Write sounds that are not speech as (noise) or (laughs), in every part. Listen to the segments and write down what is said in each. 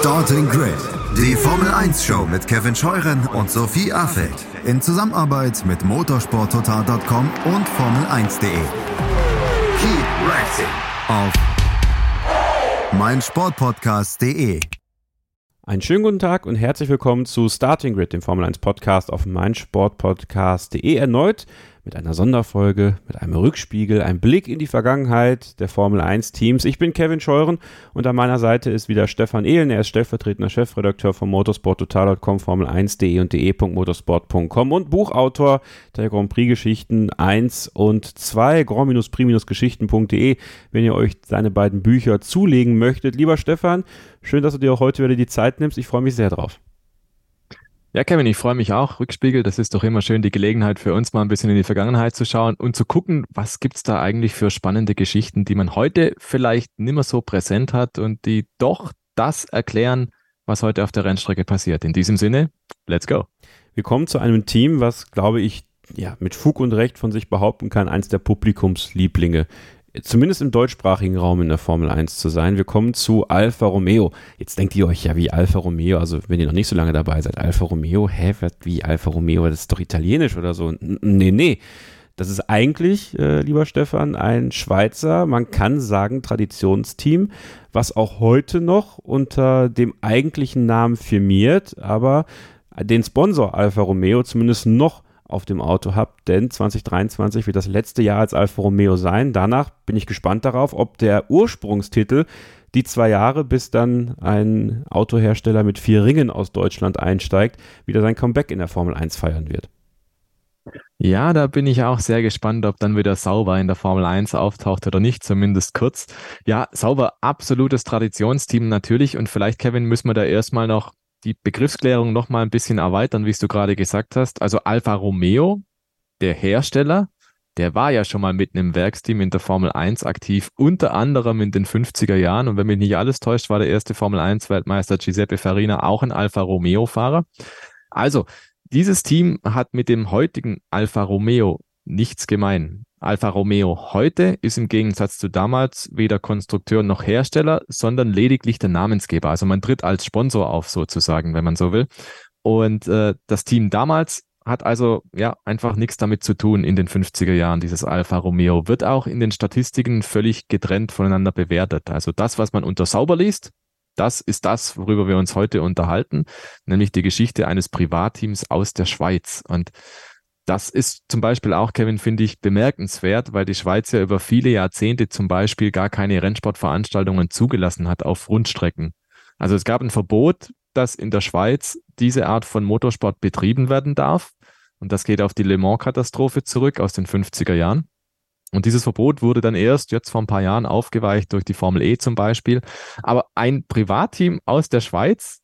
Starting Grid, die Formel 1 Show mit Kevin Scheuren und Sophie Affeld in Zusammenarbeit mit motorsporttotal.com und Formel1.de. Keep racing auf meinsportpodcast.de. Einen schönen guten Tag und herzlich willkommen zu Starting Grid, dem Formel 1 Podcast auf meinsportpodcast.de erneut mit einer Sonderfolge, mit einem Rückspiegel, einem Blick in die Vergangenheit der Formel 1 Teams. Ich bin Kevin Scheuren und an meiner Seite ist wieder Stefan Ehlen. Er ist stellvertretender Chefredakteur von motorsporttotal.com, Formel1.de und de.motorsport.com und Buchautor der Grand Prix Geschichten 1 und 2, grand-prix-geschichten.de, wenn ihr euch seine beiden Bücher zulegen möchtet. Lieber Stefan, schön, dass du dir auch heute wieder die Zeit nimmst. Ich freue mich sehr drauf. Ja, Kevin, ich freue mich auch. Rückspiegel, das ist doch immer schön, die Gelegenheit für uns mal ein bisschen in die Vergangenheit zu schauen und zu gucken, was gibt's da eigentlich für spannende Geschichten, die man heute vielleicht nicht mehr so präsent hat und die doch das erklären, was heute auf der Rennstrecke passiert. In diesem Sinne, let's go. Wir kommen zu einem Team, was, glaube ich, ja, mit Fug und Recht von sich behaupten kann, eins der Publikumslieblinge zumindest im deutschsprachigen Raum in der Formel 1 zu sein. Wir kommen zu Alfa Romeo. Jetzt denkt ihr euch ja, wie Alfa Romeo, also wenn ihr noch nicht so lange dabei seid, Alfa Romeo, hä, wie Alfa Romeo, das ist doch italienisch oder so. Nee, nee. Das ist eigentlich, äh, lieber Stefan, ein Schweizer, man kann sagen, Traditionsteam, was auch heute noch unter dem eigentlichen Namen firmiert, aber den Sponsor Alfa Romeo zumindest noch auf dem Auto habt, denn 2023 wird das letzte Jahr als Alfa Romeo sein. Danach bin ich gespannt darauf, ob der Ursprungstitel die zwei Jahre, bis dann ein Autohersteller mit vier Ringen aus Deutschland einsteigt, wieder sein Comeback in der Formel 1 feiern wird. Ja, da bin ich auch sehr gespannt, ob dann wieder Sauber in der Formel 1 auftaucht oder nicht, zumindest kurz. Ja, Sauber, absolutes Traditionsteam natürlich und vielleicht, Kevin, müssen wir da erstmal noch die Begriffsklärung noch mal ein bisschen erweitern, wie es du gerade gesagt hast. Also Alfa Romeo, der Hersteller, der war ja schon mal mitten im Werksteam in der Formel 1 aktiv, unter anderem in den 50er Jahren. Und wenn mich nicht alles täuscht, war der erste Formel 1 Weltmeister Giuseppe Farina auch ein Alfa Romeo Fahrer. Also, dieses Team hat mit dem heutigen Alfa Romeo nichts gemein. Alfa Romeo heute ist im Gegensatz zu damals weder Konstrukteur noch Hersteller, sondern lediglich der Namensgeber. Also man tritt als Sponsor auf sozusagen, wenn man so will. Und äh, das Team damals hat also ja einfach nichts damit zu tun in den 50er Jahren. Dieses Alfa Romeo wird auch in den Statistiken völlig getrennt voneinander bewertet. Also das, was man unter sauber liest, das ist das, worüber wir uns heute unterhalten, nämlich die Geschichte eines Privatteams aus der Schweiz. Und das ist zum Beispiel auch, Kevin, finde ich bemerkenswert, weil die Schweiz ja über viele Jahrzehnte zum Beispiel gar keine Rennsportveranstaltungen zugelassen hat auf Rundstrecken. Also es gab ein Verbot, dass in der Schweiz diese Art von Motorsport betrieben werden darf. Und das geht auf die Le Mans-Katastrophe zurück aus den 50er Jahren. Und dieses Verbot wurde dann erst jetzt vor ein paar Jahren aufgeweicht durch die Formel E zum Beispiel. Aber ein Privatteam aus der Schweiz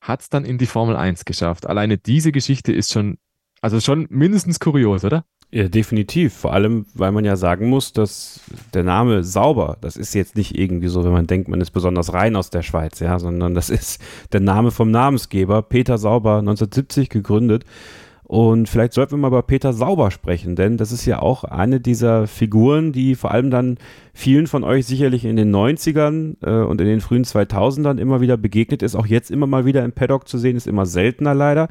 hat es dann in die Formel 1 geschafft. Alleine diese Geschichte ist schon also schon mindestens kurios, oder? Ja, definitiv. Vor allem, weil man ja sagen muss, dass der Name Sauber, das ist jetzt nicht irgendwie so, wenn man denkt, man ist besonders rein aus der Schweiz, ja, sondern das ist der Name vom Namensgeber, Peter Sauber, 1970 gegründet. Und vielleicht sollten wir mal über Peter Sauber sprechen, denn das ist ja auch eine dieser Figuren, die vor allem dann vielen von euch sicherlich in den 90ern äh, und in den frühen 2000ern immer wieder begegnet ist, auch jetzt immer mal wieder im Paddock zu sehen, ist immer seltener leider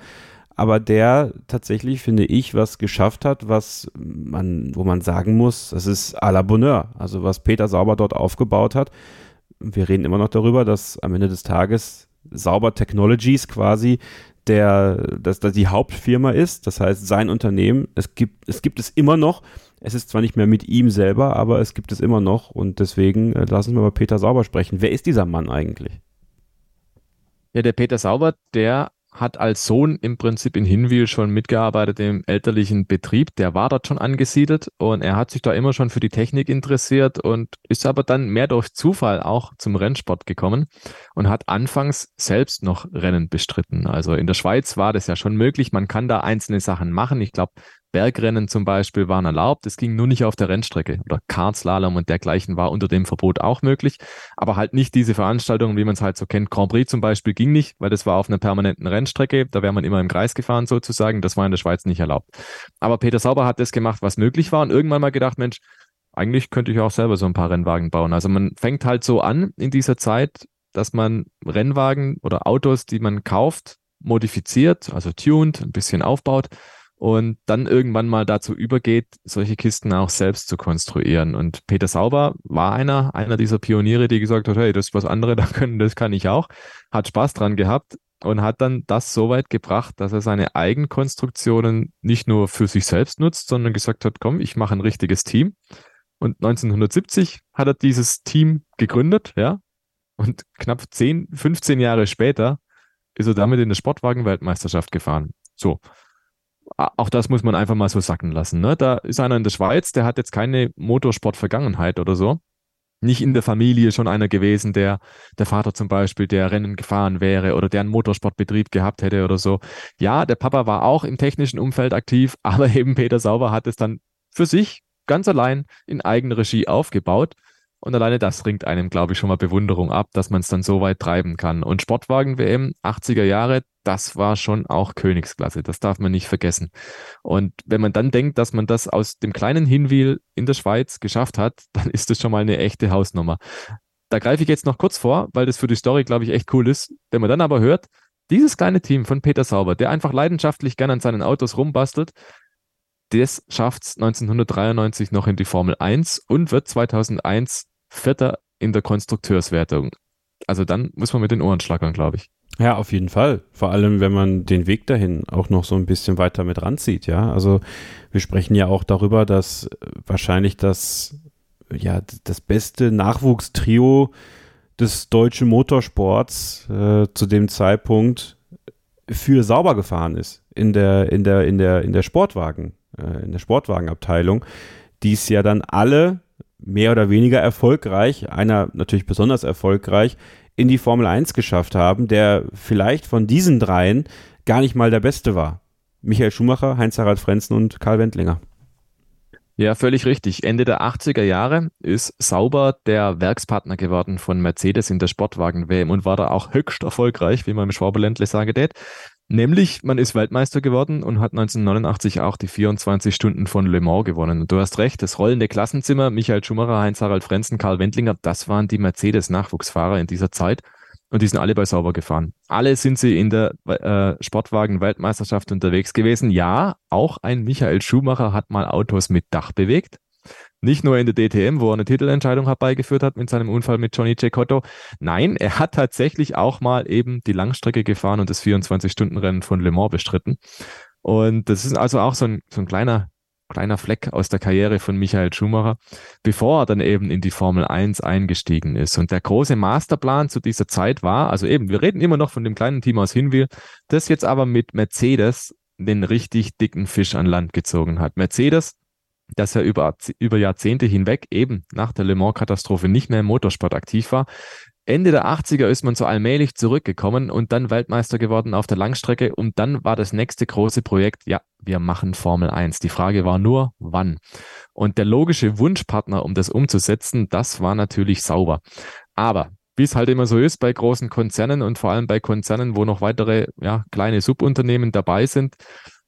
aber der tatsächlich, finde ich, was geschafft hat, was man, wo man sagen muss, das ist à la Bonheur. Also was Peter Sauber dort aufgebaut hat. Wir reden immer noch darüber, dass am Ende des Tages Sauber Technologies quasi der, dass das die Hauptfirma ist. Das heißt, sein Unternehmen, es gibt, es gibt es immer noch. Es ist zwar nicht mehr mit ihm selber, aber es gibt es immer noch. Und deswegen äh, lassen wir über Peter Sauber sprechen. Wer ist dieser Mann eigentlich? Ja, der Peter Sauber, der hat als Sohn im Prinzip in Hinwil schon mitgearbeitet im elterlichen Betrieb. Der war dort schon angesiedelt und er hat sich da immer schon für die Technik interessiert und ist aber dann mehr durch Zufall auch zum Rennsport gekommen und hat anfangs selbst noch Rennen bestritten. Also in der Schweiz war das ja schon möglich. Man kann da einzelne Sachen machen. Ich glaube, Bergrennen zum Beispiel waren erlaubt. Es ging nur nicht auf der Rennstrecke oder Kartslalom und dergleichen war unter dem Verbot auch möglich. Aber halt nicht diese Veranstaltungen, wie man es halt so kennt. Grand Prix zum Beispiel ging nicht, weil das war auf einer permanenten Rennstrecke. Da wäre man immer im Kreis gefahren sozusagen. Das war in der Schweiz nicht erlaubt. Aber Peter Sauber hat das gemacht, was möglich war und irgendwann mal gedacht, Mensch, eigentlich könnte ich auch selber so ein paar Rennwagen bauen. Also man fängt halt so an in dieser Zeit dass man Rennwagen oder Autos, die man kauft, modifiziert, also tuned, ein bisschen aufbaut und dann irgendwann mal dazu übergeht, solche Kisten auch selbst zu konstruieren. Und Peter Sauber war einer, einer dieser Pioniere, die gesagt hat, hey, das ist was andere (laughs) da können, das kann ich auch, hat Spaß dran gehabt und hat dann das so weit gebracht, dass er seine Eigenkonstruktionen nicht nur für sich selbst nutzt, sondern gesagt hat, komm, ich mache ein richtiges Team. Und 1970 hat er dieses Team gegründet, ja. Und knapp 10, 15 Jahre später ist er damit in der Sportwagen-Weltmeisterschaft gefahren. So. Auch das muss man einfach mal so sacken lassen. Ne? Da ist einer in der Schweiz, der hat jetzt keine Motorsport-Vergangenheit oder so nicht in der Familie schon einer gewesen, der, der Vater zum Beispiel, der Rennen gefahren wäre oder der einen Motorsportbetrieb gehabt hätte oder so. Ja, der Papa war auch im technischen Umfeld aktiv, (laughs) aber eben Peter Sauber hat es dann für sich ganz allein in Eigenregie aufgebaut und alleine das ringt einem, glaube ich, schon mal Bewunderung ab, dass man es dann so weit treiben kann. Und Sportwagen-WM, 80er Jahre, das war schon auch Königsklasse. Das darf man nicht vergessen. Und wenn man dann denkt, dass man das aus dem kleinen Hinwil in der Schweiz geschafft hat, (laughs) dann ist das schon mal eine echte Hausnummer. Da greife ich jetzt noch kurz vor, weil das für die Story, glaube ich, echt cool ist. Wenn man dann aber hört, dieses kleine Team von Peter Sauber, der einfach leidenschaftlich gern an seinen Autos rumbastelt, das schafft es 1993 noch in die Formel 1 und wird 2001 Vierter in der Konstrukteurswertung. Also dann muss man mit den Ohren schlackern, glaube ich. Ja, auf jeden Fall. Vor allem, wenn man den Weg dahin auch noch so ein bisschen weiter mit ranzieht, ja. Also wir sprechen ja auch darüber, dass wahrscheinlich das, ja, das beste Nachwuchstrio des deutschen Motorsports äh, zu dem Zeitpunkt für sauber gefahren ist in der, in der, in der, in der Sportwagen, äh, in der Sportwagenabteilung, die es ja dann alle mehr oder weniger erfolgreich, einer natürlich besonders erfolgreich, in die Formel 1 geschafft haben, der vielleicht von diesen dreien gar nicht mal der Beste war. Michael Schumacher, Heinz-Harald Frenzen und Karl Wendlinger. Ja, völlig richtig. Ende der 80er Jahre ist Sauber der Werkspartner geworden von Mercedes in der Sportwagen-WM und war da auch höchst erfolgreich, wie man im Schwaberländle sagen tät. Nämlich, man ist Weltmeister geworden und hat 1989 auch die 24 Stunden von Le Mans gewonnen. Und du hast recht, das rollende Klassenzimmer, Michael Schumacher, Heinz-Harald Frenzen, Karl Wendlinger, das waren die Mercedes-Nachwuchsfahrer in dieser Zeit. Und die sind alle bei Sauber gefahren. Alle sind sie in der äh, Sportwagen-Weltmeisterschaft unterwegs gewesen. Ja, auch ein Michael Schumacher hat mal Autos mit Dach bewegt. Nicht nur in der DTM, wo er eine Titelentscheidung herbeigeführt hat mit seinem Unfall mit Johnny Cecotto. Nein, er hat tatsächlich auch mal eben die Langstrecke gefahren und das 24-Stunden-Rennen von Le Mans bestritten. Und das ist also auch so ein, so ein kleiner, kleiner Fleck aus der Karriere von Michael Schumacher, bevor er dann eben in die Formel 1 eingestiegen ist. Und der große Masterplan zu dieser Zeit war, also eben, wir reden immer noch von dem kleinen Team aus Hinwil, das jetzt aber mit Mercedes den richtig dicken Fisch an Land gezogen hat. Mercedes dass er über, über Jahrzehnte hinweg eben nach der Le Mans-Katastrophe nicht mehr im Motorsport aktiv war. Ende der 80er ist man so allmählich zurückgekommen und dann Weltmeister geworden auf der Langstrecke und dann war das nächste große Projekt, ja, wir machen Formel 1. Die Frage war nur, wann. Und der logische Wunschpartner, um das umzusetzen, das war natürlich sauber. Aber wie es halt immer so ist bei großen Konzernen und vor allem bei Konzernen, wo noch weitere ja, kleine Subunternehmen dabei sind,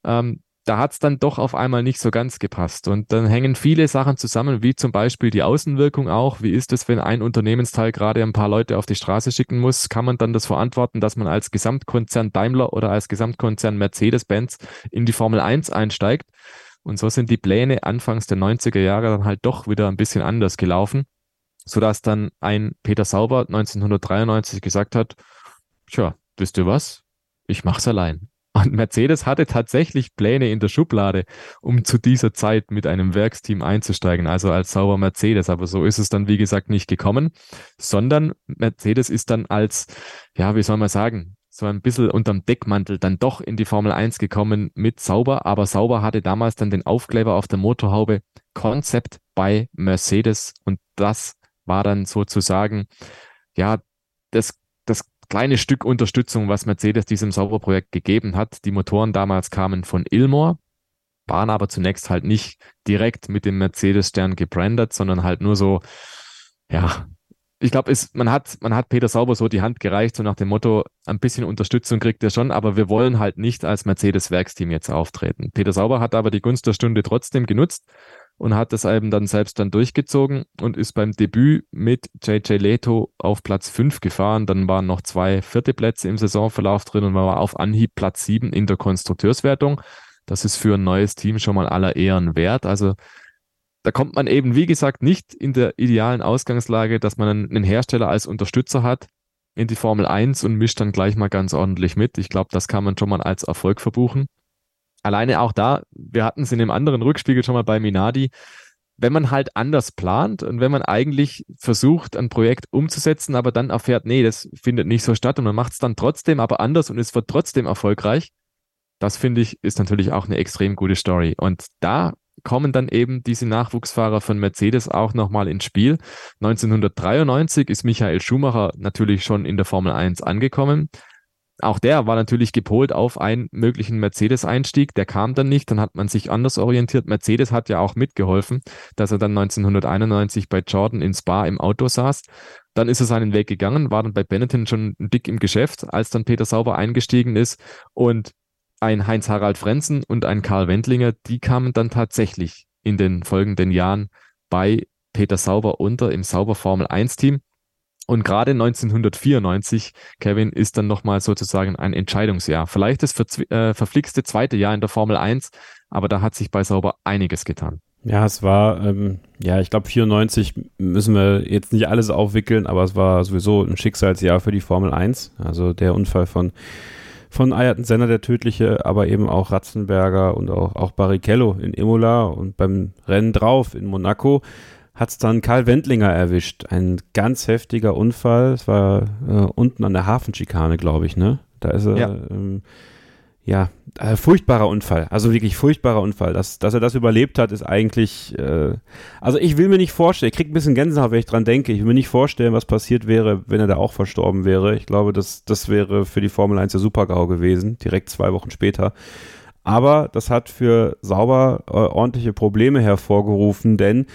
ähm, da hat es dann doch auf einmal nicht so ganz gepasst. Und dann hängen viele Sachen zusammen, wie zum Beispiel die Außenwirkung auch. Wie ist es, wenn ein Unternehmensteil gerade ein paar Leute auf die Straße schicken muss? Kann man dann das verantworten, dass man als Gesamtkonzern Daimler oder als Gesamtkonzern Mercedes-Benz in die Formel 1 einsteigt? Und so sind die Pläne anfangs der 90er Jahre dann halt doch wieder ein bisschen anders gelaufen, sodass dann ein Peter Sauber 1993 gesagt hat, tja, wisst ihr was? Ich mach's allein. Und Mercedes hatte tatsächlich Pläne in der Schublade, um zu dieser Zeit mit einem Werksteam einzusteigen, also als sauber Mercedes. Aber so ist es dann, wie gesagt, nicht gekommen, sondern Mercedes ist dann als, ja, wie soll man sagen, so ein bisschen unterm Deckmantel dann doch in die Formel 1 gekommen mit Sauber. Aber Sauber hatte damals dann den Aufkleber auf der Motorhaube Concept bei Mercedes. Und das war dann sozusagen, ja, das das kleine Stück Unterstützung, was Mercedes diesem Sauberprojekt gegeben hat. Die Motoren damals kamen von Ilmor, waren aber zunächst halt nicht direkt mit dem Mercedes-Stern gebrandet, sondern halt nur so, ja, ich glaube, man hat, man hat Peter Sauber so die Hand gereicht, so nach dem Motto, ein bisschen Unterstützung kriegt er schon, aber wir wollen halt nicht als Mercedes-Werksteam jetzt auftreten. Peter Sauber hat aber die Gunst der Stunde trotzdem genutzt und hat das eben dann selbst dann durchgezogen und ist beim Debüt mit JJ Leto auf Platz 5 gefahren. Dann waren noch zwei vierte Plätze im Saisonverlauf drin und man war auf Anhieb Platz 7 in der Konstrukteurswertung. Das ist für ein neues Team schon mal aller Ehren wert. Also da kommt man eben, wie gesagt, nicht in der idealen Ausgangslage, dass man einen Hersteller als Unterstützer hat in die Formel 1 und mischt dann gleich mal ganz ordentlich mit. Ich glaube, das kann man schon mal als Erfolg verbuchen alleine auch da, wir hatten es in dem anderen Rückspiegel schon mal bei Minardi, wenn man halt anders plant und wenn man eigentlich versucht, ein Projekt umzusetzen, aber dann erfährt, nee, das findet nicht so statt und man macht es dann trotzdem aber anders und es wird trotzdem erfolgreich, das finde ich, ist natürlich auch eine extrem gute Story. Und da kommen dann eben diese Nachwuchsfahrer von Mercedes auch nochmal ins Spiel. 1993 ist Michael Schumacher natürlich schon in der Formel 1 angekommen auch der war natürlich gepolt auf einen möglichen Mercedes-Einstieg. Der kam dann nicht, dann hat man sich anders orientiert. Mercedes hat ja auch mitgeholfen, dass er dann 1991 bei Jordan in Spa im Auto saß. Dann ist er seinen Weg gegangen, war dann bei Benetton schon dick im Geschäft, als dann Peter Sauber eingestiegen ist. Und ein Heinz-Harald Frenzen und ein Karl Wendlinger, die kamen dann tatsächlich in den folgenden Jahren bei Peter Sauber unter im Sauber Formel 1 Team. Und gerade 1994, Kevin, ist dann nochmal sozusagen ein Entscheidungsjahr. Vielleicht das äh, verflixte zweite Jahr in der Formel 1, aber da hat sich bei Sauber einiges getan. Ja, es war, ähm, ja, ich glaube 94 müssen wir jetzt nicht alles aufwickeln, aber es war sowieso ein Schicksalsjahr für die Formel 1. Also der Unfall von von Ayrton Senna, der tödliche, aber eben auch Ratzenberger und auch, auch Barrichello in Imola und beim Rennen drauf in Monaco hat es dann Karl Wendlinger erwischt. Ein ganz heftiger Unfall. Es war äh, unten an der Hafenschikane, glaube ich, ne? Da ist er. Ja. Ähm, ja, äh, furchtbarer Unfall, also wirklich furchtbarer Unfall. Dass, dass er das überlebt hat, ist eigentlich, äh, also ich will mir nicht vorstellen, ich krieg ein bisschen Gänsehaut, wenn ich dran denke, ich will mir nicht vorstellen, was passiert wäre, wenn er da auch verstorben wäre. Ich glaube, das, das wäre für die Formel 1 der Super-GAU gewesen, direkt zwei Wochen später. Aber das hat für Sauber äh, ordentliche Probleme hervorgerufen, denn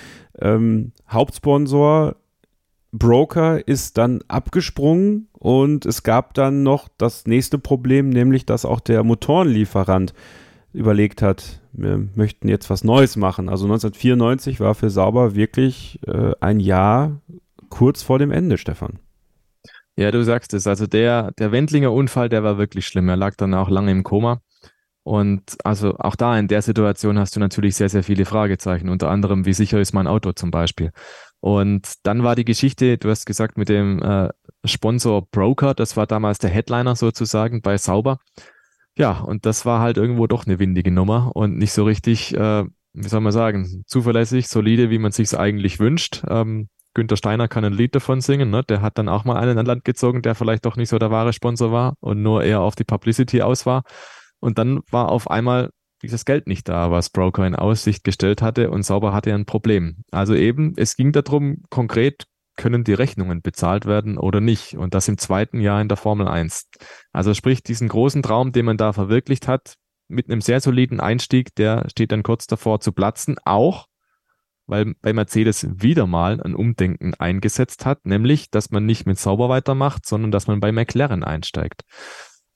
ähm, Hauptsponsor Broker ist dann abgesprungen und es gab dann noch das nächste Problem, nämlich dass auch der Motorenlieferant überlegt hat, wir möchten jetzt was Neues machen. Also 1994 war für Sauber wirklich äh, ein Jahr kurz vor dem Ende, Stefan. Ja, du sagst es. Also der, der Wendlinger Unfall, der war wirklich schlimm. Er lag dann auch lange im Koma. Und also auch da in der Situation hast du natürlich sehr, sehr viele Fragezeichen. Unter anderem, wie sicher ist mein Auto zum Beispiel? Und dann war die Geschichte, du hast gesagt, mit dem äh, Sponsor Broker, das war damals der Headliner sozusagen bei Sauber. Ja, und das war halt irgendwo doch eine windige Nummer und nicht so richtig, äh, wie soll man sagen, zuverlässig, solide, wie man sich es eigentlich wünscht. Ähm, Günther Steiner kann ein Lied davon singen, ne? Der hat dann auch mal einen an Land gezogen, der vielleicht doch nicht so der wahre Sponsor war und nur eher auf die Publicity aus war. Und dann war auf einmal dieses Geld nicht da, was Broker in Aussicht gestellt hatte und Sauber hatte ein Problem. Also eben, es ging darum, konkret können die Rechnungen bezahlt werden oder nicht. Und das im zweiten Jahr in der Formel 1. Also sprich, diesen großen Traum, den man da verwirklicht hat, mit einem sehr soliden Einstieg, der steht dann kurz davor zu platzen, auch weil bei Mercedes wieder mal ein Umdenken eingesetzt hat, nämlich, dass man nicht mit Sauber weitermacht, sondern dass man bei McLaren einsteigt.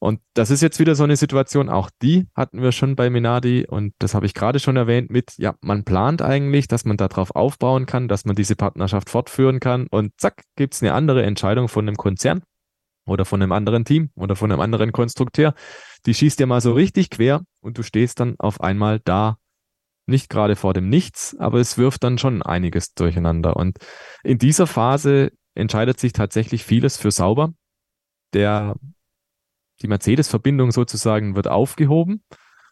Und das ist jetzt wieder so eine Situation, auch die hatten wir schon bei Minardi und das habe ich gerade schon erwähnt mit, ja, man plant eigentlich, dass man darauf aufbauen kann, dass man diese Partnerschaft fortführen kann und zack, gibt es eine andere Entscheidung von einem Konzern oder von einem anderen Team oder von einem anderen Konstrukteur. Die schießt dir mal so richtig quer und du stehst dann auf einmal da, nicht gerade vor dem Nichts, aber es wirft dann schon einiges durcheinander. Und in dieser Phase entscheidet sich tatsächlich vieles für Sauber. Der die Mercedes-Verbindung sozusagen wird aufgehoben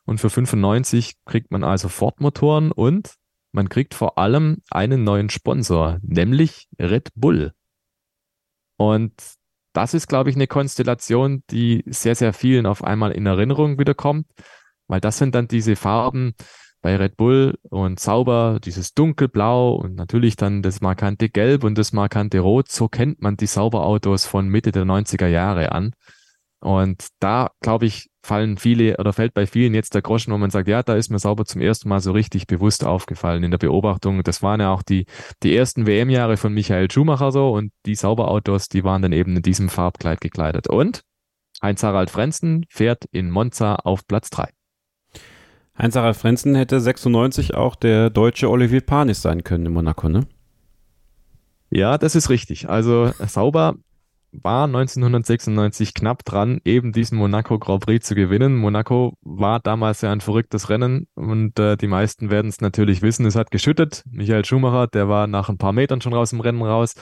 und für 95 kriegt man also Ford-Motoren und man kriegt vor allem einen neuen Sponsor, nämlich Red Bull. Und das ist, glaube ich, eine Konstellation, die sehr, sehr vielen auf einmal in Erinnerung wiederkommt, weil das sind dann diese Farben bei Red Bull und Sauber, dieses dunkelblau und natürlich dann das markante Gelb und das markante Rot. So kennt man die Sauberautos von Mitte der 90er Jahre an. Und da, glaube ich, fallen viele oder fällt bei vielen jetzt der Groschen, wo man sagt, ja, da ist mir sauber zum ersten Mal so richtig bewusst aufgefallen in der Beobachtung. Das waren ja auch die, die ersten WM-Jahre von Michael Schumacher so und die Sauberautos, die waren dann eben in diesem Farbkleid gekleidet. Und Heinz-Harald Frenzen fährt in Monza auf Platz drei. Heinz Harald Frenzen hätte 96 auch der deutsche Olivier Panis sein können in Monaco, ne? Ja, das ist richtig. Also Sauber war 1996 knapp dran, eben diesen Monaco Grand Prix zu gewinnen. Monaco war damals ja ein verrücktes Rennen und äh, die meisten werden es natürlich wissen. Es hat geschüttet. Michael Schumacher, der war nach ein paar Metern schon raus im Rennen raus.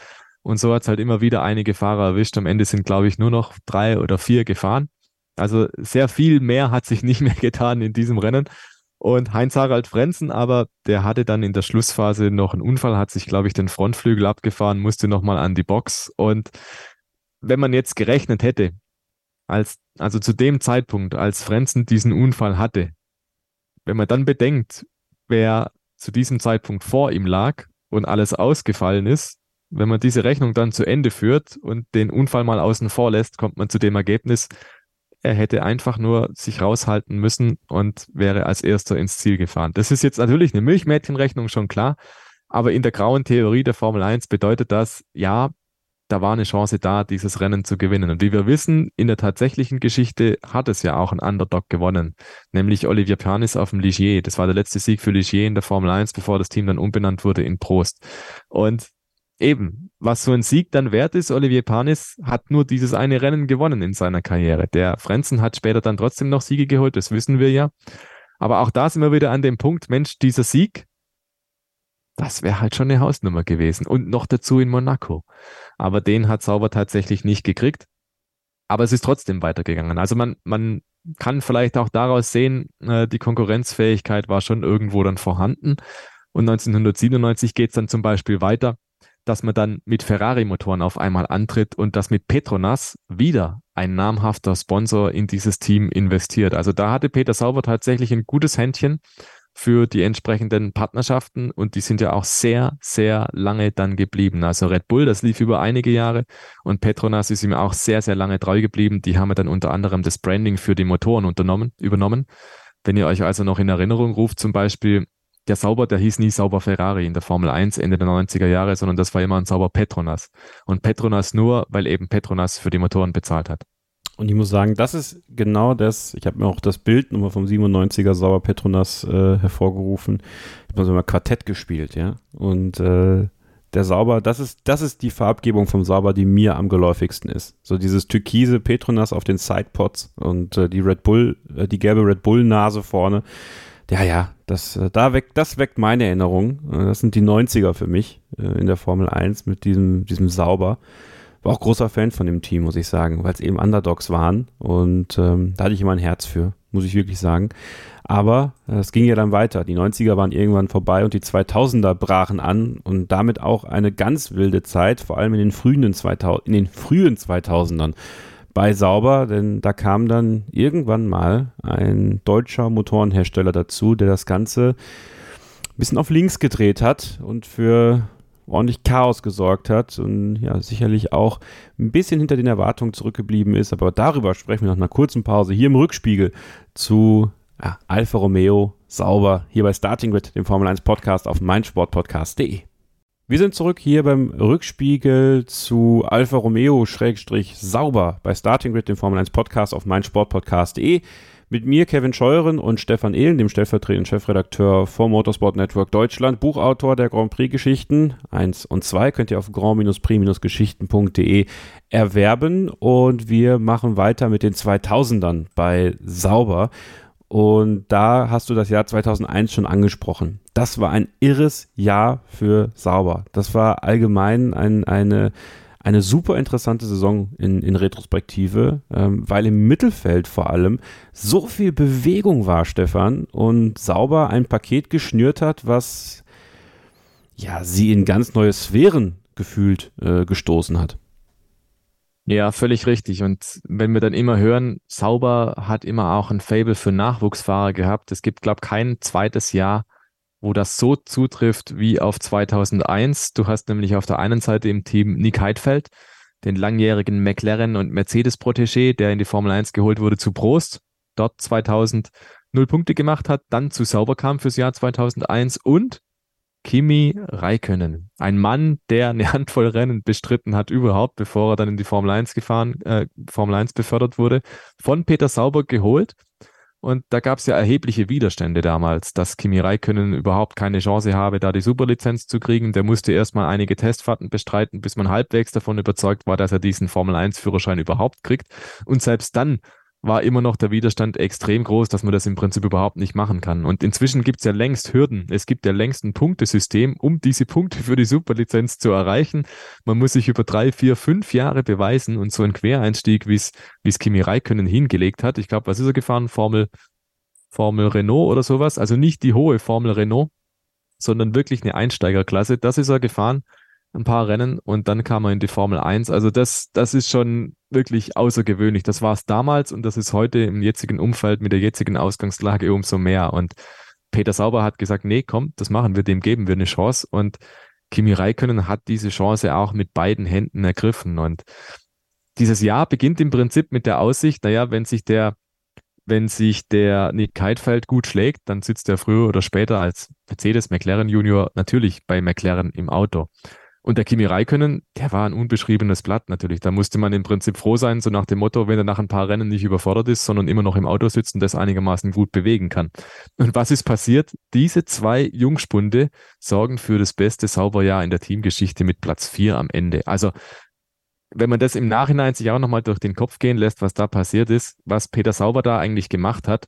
Und so hat es halt immer wieder einige Fahrer erwischt. Am Ende sind, glaube ich, nur noch drei oder vier gefahren. Also sehr viel mehr hat sich nicht mehr (laughs) getan in diesem Rennen. Und Heinz-Harald Frenzen, aber der hatte dann in der Schlussphase noch einen Unfall, hat sich, glaube ich, den Frontflügel abgefahren, musste nochmal an die Box. Und wenn man jetzt gerechnet hätte, als, also zu dem Zeitpunkt, als Frenzen diesen Unfall hatte, wenn man dann bedenkt, wer zu diesem Zeitpunkt vor ihm lag und alles ausgefallen ist, wenn man diese Rechnung dann zu Ende führt und den Unfall mal außen vor lässt, kommt man zu dem Ergebnis, er hätte einfach nur sich raushalten müssen und wäre als erster ins Ziel gefahren. Das ist jetzt natürlich eine Milchmädchenrechnung, schon klar. Aber in der grauen Theorie der Formel 1 bedeutet das, ja, da war eine Chance da, dieses Rennen zu gewinnen. Und wie wir wissen, in der tatsächlichen Geschichte hat es ja auch ein Underdog gewonnen, nämlich Olivier Panis auf dem Ligier. Das war der letzte Sieg für Ligier in der Formel 1, bevor das Team dann umbenannt wurde in Prost. Und eben, was so ein Sieg dann wert ist, Olivier Panis hat nur dieses eine Rennen gewonnen in seiner Karriere. Der Frenzen hat später dann trotzdem noch Siege geholt, das wissen wir ja. Aber auch da sind wir wieder an dem Punkt, Mensch, dieser Sieg, das wäre halt schon eine Hausnummer gewesen. Und noch dazu in Monaco. Aber den hat Sauber tatsächlich nicht gekriegt. Aber es ist trotzdem weitergegangen. Also man, man kann vielleicht auch daraus sehen, äh, die Konkurrenzfähigkeit war schon irgendwo dann vorhanden. Und 1997 geht es dann zum Beispiel weiter, dass man dann mit Ferrari-Motoren auf einmal antritt und dass mit Petronas wieder ein namhafter Sponsor in dieses Team investiert. Also da hatte Peter Sauber tatsächlich ein gutes Händchen für die entsprechenden Partnerschaften und die sind ja auch sehr, sehr lange dann geblieben. Also Red Bull, das lief über einige Jahre und Petronas ist ihm auch sehr, sehr lange treu geblieben. Die haben dann unter anderem das Branding für die Motoren unternommen, übernommen. Wenn ihr euch also noch in Erinnerung ruft, zum Beispiel der Sauber, der hieß nie Sauber Ferrari in der Formel 1 Ende der 90er Jahre, sondern das war immer ein Sauber Petronas. Und Petronas nur, weil eben Petronas für die Motoren bezahlt hat. Und ich muss sagen, das ist genau das. Ich habe mir auch das Bild nochmal vom 97er Sauber Petronas äh, hervorgerufen. Ich habe so mal Quartett gespielt, ja. Und äh, der Sauber, das ist, das ist die Farbgebung vom Sauber, die mir am geläufigsten ist. So dieses türkise Petronas auf den Sidepods und äh, die Red Bull, äh, die gelbe Red Bull Nase vorne. Ja, ja, das, äh, da weckt, das weckt meine Erinnerung. Äh, das sind die 90er für mich in der Formel 1 mit diesem, diesem Sauber. War auch großer Fan von dem Team, muss ich sagen, weil es eben Underdogs waren. Und ähm, da hatte ich immer ein Herz für, muss ich wirklich sagen. Aber es ging ja dann weiter. Die 90er waren irgendwann vorbei und die 2000er brachen an und damit auch eine ganz wilde Zeit, vor allem in den frühen, 2000, in den frühen 2000ern bei Sauber, denn da kam dann irgendwann mal ein deutscher Motorenhersteller dazu, der das Ganze ein bisschen auf links gedreht hat und für ordentlich Chaos gesorgt hat und ja, sicherlich auch ein bisschen hinter den Erwartungen zurückgeblieben ist. Aber darüber sprechen wir nach einer kurzen Pause hier im Rückspiegel zu ja, Alfa Romeo sauber hier bei Starting Grid, dem Formel 1 Podcast auf meinsportpodcast.de. Wir sind zurück hier beim Rückspiegel zu Alfa Romeo Schrägstrich sauber bei Starting Grid, dem Formel 1 Podcast auf meinsportpodcast.de. Mit mir Kevin Scheuren und Stefan Ehlen, dem stellvertretenden Chefredakteur vom Motorsport Network Deutschland, Buchautor der Grand Prix Geschichten 1 und 2, könnt ihr auf grand-prix-geschichten.de erwerben. Und wir machen weiter mit den 2000ern bei Sauber. Und da hast du das Jahr 2001 schon angesprochen. Das war ein irres Jahr für Sauber. Das war allgemein ein, eine eine super interessante Saison in, in Retrospektive, ähm, weil im Mittelfeld vor allem so viel Bewegung war, Stefan, und sauber ein Paket geschnürt hat, was ja sie in ganz neue Sphären gefühlt äh, gestoßen hat. Ja, völlig richtig. Und wenn wir dann immer hören, Sauber hat immer auch ein Fable für Nachwuchsfahrer gehabt. Es gibt, glaube ich, kein zweites Jahr, wo das so zutrifft wie auf 2001. Du hast nämlich auf der einen Seite im Team Nick Heidfeld, den langjährigen McLaren und Mercedes-Protégé, der in die Formel 1 geholt wurde zu Prost, dort 2000 null Punkte gemacht hat, dann zu Sauber kam fürs Jahr 2001 und Kimi Räikkönen, ein Mann, der eine Handvoll Rennen bestritten hat überhaupt, bevor er dann in die Formel 1 gefahren, äh, Formel 1 befördert wurde, von Peter Sauber geholt Und da gab es ja erhebliche Widerstände damals, dass Kimi Räikkönen überhaupt keine Chance habe, da die Superlizenz zu kriegen. Der musste erstmal einige Testfahrten bestreiten, bis man halbwegs davon überzeugt war, dass er diesen Formel-1-Führerschein überhaupt kriegt. Und selbst dann war immer noch der Widerstand extrem groß, dass man das im Prinzip überhaupt nicht machen kann. Und inzwischen gibt es ja längst Hürden. Es gibt ja längst ein Punktesystem, um diese Punkte für die Superlizenz zu erreichen. Man muss sich über drei, vier, fünf Jahre beweisen und so ein Quereinstieg, wie es Kimi Räikkönen hingelegt hat. Ich glaube, was ist er gefahren? Formel, Formel Renault oder sowas. Also nicht die hohe Formel Renault, sondern wirklich eine Einsteigerklasse. Das ist er gefahren ein paar Rennen und dann kam er in die Formel 1. Also das, das ist schon wirklich außergewöhnlich. Das war es damals und das ist heute im jetzigen Umfeld mit der jetzigen Ausgangslage umso mehr. Und Peter Sauber hat gesagt, nee, komm, das machen wir, dem geben wir eine Chance. Und Kimi Räikkönen hat diese Chance auch mit beiden Händen ergriffen. Und dieses Jahr beginnt im Prinzip mit der Aussicht, naja, wenn sich der wenn sich der Nick Heidfeld gut schlägt, dann sitzt er früher oder später als Mercedes McLaren Junior natürlich bei McLaren im Auto. Und der Kimi Räikkönen, der war ein unbeschriebenes Blatt natürlich. Da musste man im Prinzip froh sein, so nach dem Motto, wenn er nach ein paar Rennen nicht überfordert ist, sondern immer noch im Auto sitzt und das einigermaßen gut bewegen kann. Und was ist passiert? Diese zwei Jungspunde sorgen für das beste Sauberjahr in der Teamgeschichte mit Platz vier am Ende. Also wenn man das im Nachhinein sich auch nochmal durch den Kopf gehen lässt, was da passiert ist, was Peter Sauber da eigentlich gemacht hat.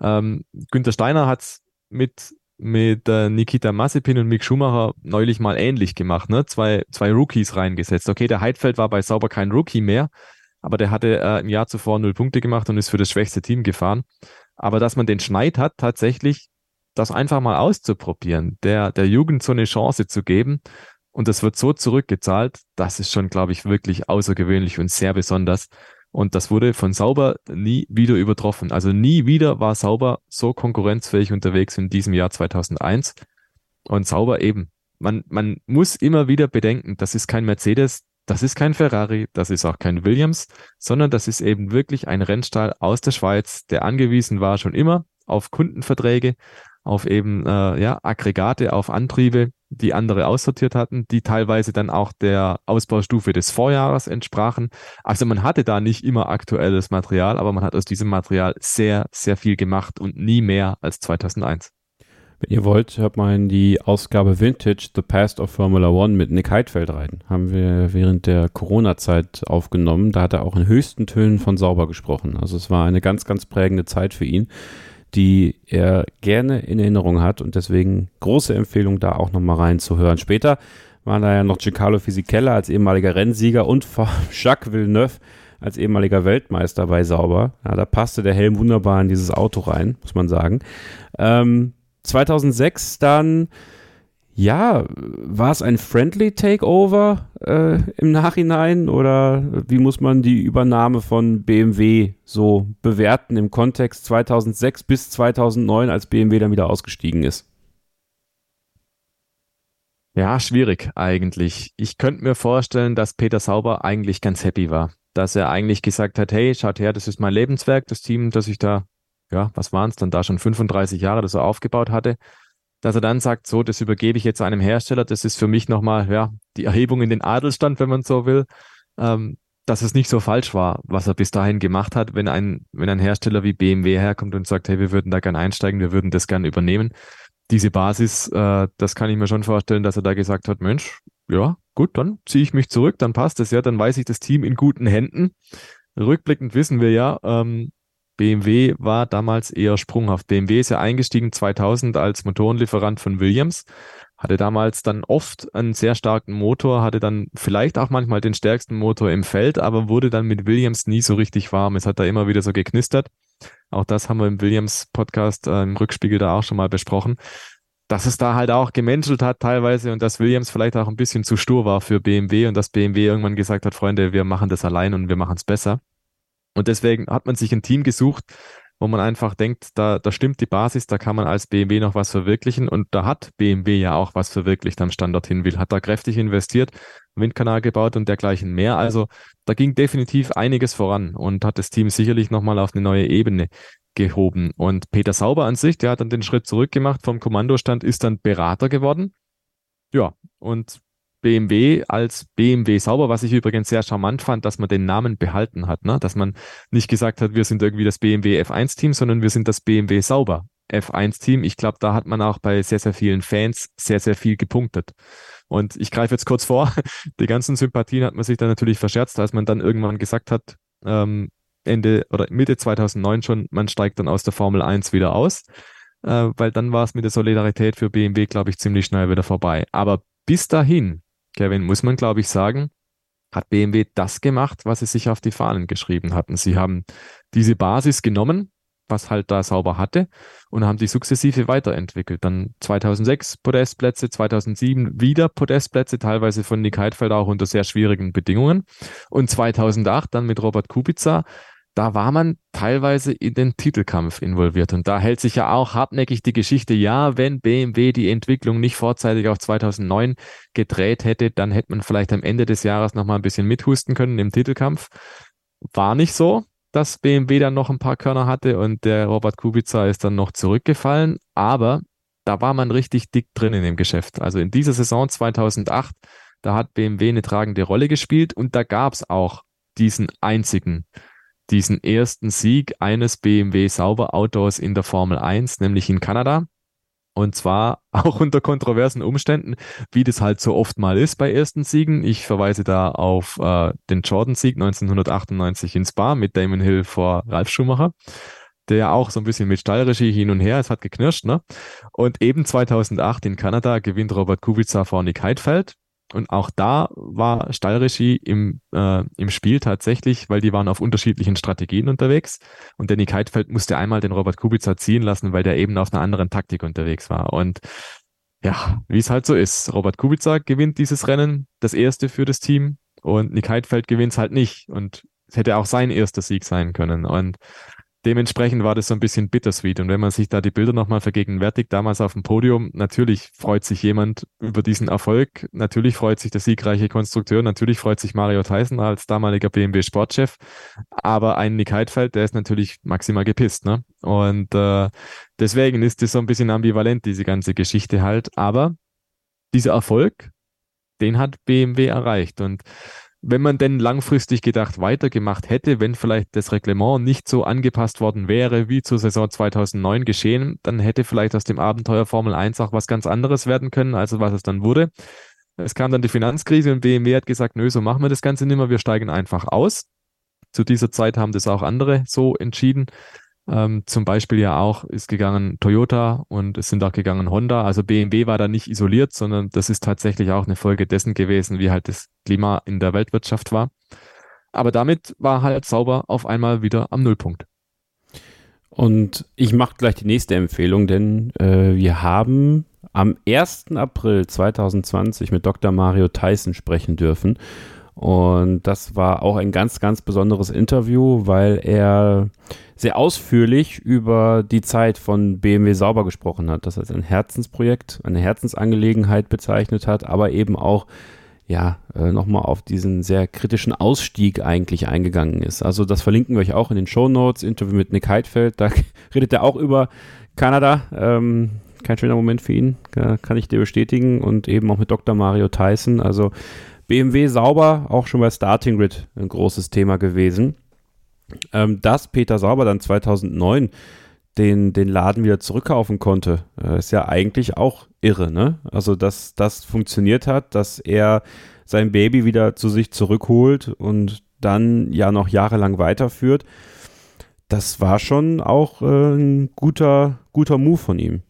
Ähm, Günther Steiner hat es mit mit äh, Nikita Mazepin und Mick Schumacher neulich mal ähnlich gemacht, ne? Zwei, zwei Rookies reingesetzt. Okay, der Heidfeld war bei Sauber kein Rookie mehr, aber der hatte äh, im Jahr zuvor null Punkte gemacht und ist für das schwächste Team gefahren. Aber dass man den Schneid hat, tatsächlich das einfach mal auszuprobieren, der, der Jugend so eine Chance zu geben und das wird so zurückgezahlt, das ist schon, glaube ich, wirklich außergewöhnlich und sehr besonders. Und das wurde von Sauber nie wieder übertroffen. Also nie wieder war Sauber so konkurrenzfähig unterwegs in diesem Jahr 2001. Und Sauber eben. Man, man muss immer wieder bedenken, das ist kein Mercedes, das ist kein Ferrari, das ist auch kein Williams, sondern das ist eben wirklich ein Rennstall aus der Schweiz, der angewiesen war schon immer auf Kundenverträge, auf eben äh, ja, Aggregate, auf Antriebe, die andere aussortiert hatten, die teilweise dann auch der Ausbaustufe des Vorjahres entsprachen. Also man hatte da nicht immer aktuelles Material, aber man hat aus diesem Material sehr, sehr viel gemacht und nie mehr als 2001. Wenn ihr wollt, hört mal in die Ausgabe Vintage The Past of Formula One mit Nick Heidfeld rein. Haben wir während der Corona-Zeit aufgenommen. Da hat er auch in höchsten Tönen von sauber gesprochen. Also es war eine ganz, ganz prägende Zeit für ihn die er gerne in Erinnerung hat und deswegen große Empfehlung, da auch nochmal reinzuhören. Später waren da ja noch Giancarlo Fisichella als ehemaliger Rennsieger und (laughs) Jacques Villeneuve als ehemaliger Weltmeister bei Sauber. Ja, da passte der Helm wunderbar in dieses Auto rein, muss man sagen. Ähm, 2006 dann ja, war es ein Friendly Takeover äh, im Nachhinein oder wie muss man die Übernahme von BMW so bewerten im Kontext 2006 bis 2009, als BMW dann wieder ausgestiegen ist? Ja, schwierig eigentlich. Ich könnte mir vorstellen, dass Peter Sauber eigentlich ganz happy war. Dass er eigentlich gesagt hat, hey, schaut her, das ist mein Lebenswerk, das Team, das ich da, ja, was waren es dann da schon 35 Jahre, das er aufgebaut hatte dass er dann sagt, so, das übergebe ich jetzt einem Hersteller, das ist für mich nochmal, ja, die Erhebung in den Adelstand, wenn man so will, ähm, dass es nicht so falsch war, was er bis dahin gemacht hat, wenn ein, wenn ein Hersteller wie BMW herkommt und sagt, hey, wir würden da gern einsteigen, wir würden das gern übernehmen. Diese Basis, äh, das kann ich mir schon vorstellen, dass er da gesagt hat, Mensch, ja, gut, dann ziehe ich mich zurück, dann passt es ja, dann weiß ich das Team in guten Händen. Rückblickend wissen wir ja, ähm, BMW war damals eher sprunghaft. BMW ist ja eingestiegen 2000 als Motorenlieferant von Williams, hatte damals dann oft einen sehr starken Motor, hatte dann vielleicht auch manchmal den stärksten Motor im Feld, aber wurde dann mit Williams nie so richtig warm. Es hat da immer wieder so geknistert. Auch das haben wir im Williams-Podcast äh, im Rückspiegel da auch schon mal besprochen dass es da halt auch gemenschelt hat teilweise und dass Williams vielleicht auch ein bisschen zu stur war für BMW und dass BMW irgendwann gesagt hat, Freunde, wir machen das allein und wir machen es besser. Und deswegen hat man sich ein Team gesucht, wo man einfach denkt, da, da stimmt die Basis, da kann man als BMW noch was verwirklichen. Und da hat BMW ja auch was verwirklicht am Standort Hinwil, hat da kräftig investiert, Windkanal gebaut und dergleichen mehr. Also da ging definitiv einiges voran und hat das Team sicherlich nochmal auf eine neue Ebene gehoben. Und Peter Sauber an sich, der hat dann den Schritt zurück gemacht vom Kommandostand, ist dann Berater geworden. Ja, und BMW als BMW sauber, was ich übrigens sehr charmant fand, dass man den Namen behalten hat, ne? dass man nicht gesagt hat, wir sind irgendwie das BMW F1-Team, sondern wir sind das BMW sauber F1-Team. Ich glaube, da hat man auch bei sehr, sehr vielen Fans sehr, sehr viel gepunktet. Und ich greife jetzt kurz vor, (laughs) die ganzen Sympathien hat man sich dann natürlich verscherzt, als man dann irgendwann gesagt hat, ähm, Ende oder Mitte 2009 schon, man steigt dann aus der Formel 1 wieder aus, äh, weil dann war es mit der Solidarität für BMW, glaube ich, ziemlich schnell wieder vorbei. Aber bis dahin Kevin, muss man, glaube ich, sagen, hat BMW das gemacht, was sie sich auf die Fahnen geschrieben hatten. Sie haben diese Basis genommen, was halt da sauber hatte, und haben die sukzessive weiterentwickelt. Dann 2006 Podestplätze, 2007 wieder Podestplätze, teilweise von Nick Heidfeld auch unter sehr schwierigen Bedingungen. Und 2008 dann mit Robert Kubica da war man teilweise in den Titelkampf involviert. Und da hält sich ja auch hartnäckig die Geschichte, ja, wenn BMW die Entwicklung nicht vorzeitig auf 2009 gedreht hätte, dann hätte man vielleicht am Ende des Jahres nochmal ein bisschen mithusten können im Titelkampf. War nicht so, dass BMW dann noch ein paar Körner hatte und der Robert Kubica ist dann noch zurückgefallen, aber da war man richtig dick drin in dem Geschäft. Also in dieser Saison 2008, da hat BMW eine tragende Rolle gespielt und da gab es auch diesen einzigen diesen ersten Sieg eines BMW Sauber Autos in der Formel 1, nämlich in Kanada. Und zwar (laughs) auch unter kontroversen Umständen, wie das halt so oft mal ist bei ersten Siegen. Ich verweise da auf äh, den Jordan-Sieg 1998 in Spa mit Damon Hill vor Ralf Schumacher, der auch so ein bisschen mit Stallregie hin und her, es hat geknirscht, ne? Und eben 2008 in Kanada gewinnt Robert Kubica vor Nick Heidfeld. Und auch da war Stallregie im, äh, im Spiel tatsächlich, weil die waren auf unterschiedlichen Strategien unterwegs. Und Danny Keitfeld musste einmal den Robert Kubica ziehen lassen, weil der eben auf einer anderen Taktik unterwegs war. Und ja, wie es halt so ist. Robert Kubica gewinnt dieses Rennen, das erste für das Team. Und Nick Heidfeld gewinnt es halt nicht. Und es hätte auch sein erster Sieg sein können. Und dementsprechend war das so ein bisschen bittersweet. Und wenn man sich da die Bilder nochmal vergegenwärtigt, damals auf dem Podium, natürlich freut sich jemand über diesen Erfolg. Natürlich freut sich der siegreiche Konstrukteur. Natürlich freut sich Mario Tyson als damaliger BMW Sportchef. Aber ein Nick Heidfeld, der ist natürlich maximal gepisst. Ne? Und äh, deswegen ist das so ein bisschen ambivalent, diese ganze Geschichte halt. Aber dieser Erfolg, den hat BMW erreicht. Und wenn man denn langfristig gedacht weitergemacht hätte, wenn vielleicht das Reglement nicht so angepasst worden wäre wie zur Saison 2009 geschehen, dann hätte vielleicht aus dem Abenteuer Formel 1 auch was ganz anderes werden können, also was es dann wurde. Es kam dann die Finanzkrise und BMW hat gesagt, nö, so machen wir das Ganze nicht mehr, wir steigen einfach aus. Zu dieser Zeit haben das auch andere so entschieden. Ähm, zum Beispiel ja auch ist gegangen Toyota und es sind auch gegangen Honda. Also BMW war da nicht isoliert, sondern das ist tatsächlich auch eine Folge dessen gewesen, wie halt das Klima in der Weltwirtschaft war. Aber damit war halt sauber auf einmal wieder am Nullpunkt. Und ich mache gleich die nächste Empfehlung, denn äh, wir haben am 1. April 2020 mit Dr. Mario Tyson sprechen dürfen. Und das war auch ein ganz, ganz besonderes Interview, weil er sehr ausführlich über die Zeit von BMW Sauber gesprochen hat, das als ein Herzensprojekt, eine Herzensangelegenheit bezeichnet hat, aber eben auch ja, äh, nochmal auf diesen sehr kritischen Ausstieg eigentlich eingegangen ist. Also das verlinken wir euch auch in den Show Notes, Interview mit Nick Heidfeld, da (laughs) redet er auch über Kanada, ähm, kein schöner Moment für ihn, kann ich dir bestätigen und eben auch mit Dr. Mario Tyson, also BMW sauber, auch schon bei Starting Grid ein großes Thema gewesen. Ähm, dass Peter Sauber dann 2009 den, den Laden wieder zurückkaufen konnte, äh, ist ja eigentlich auch irre, ne? Also, dass das funktioniert hat, dass er sein Baby wieder zu sich zurückholt und dann ja noch jahrelang weiterführt. Das war schon auch äh, ein guter, guter Move von ihm.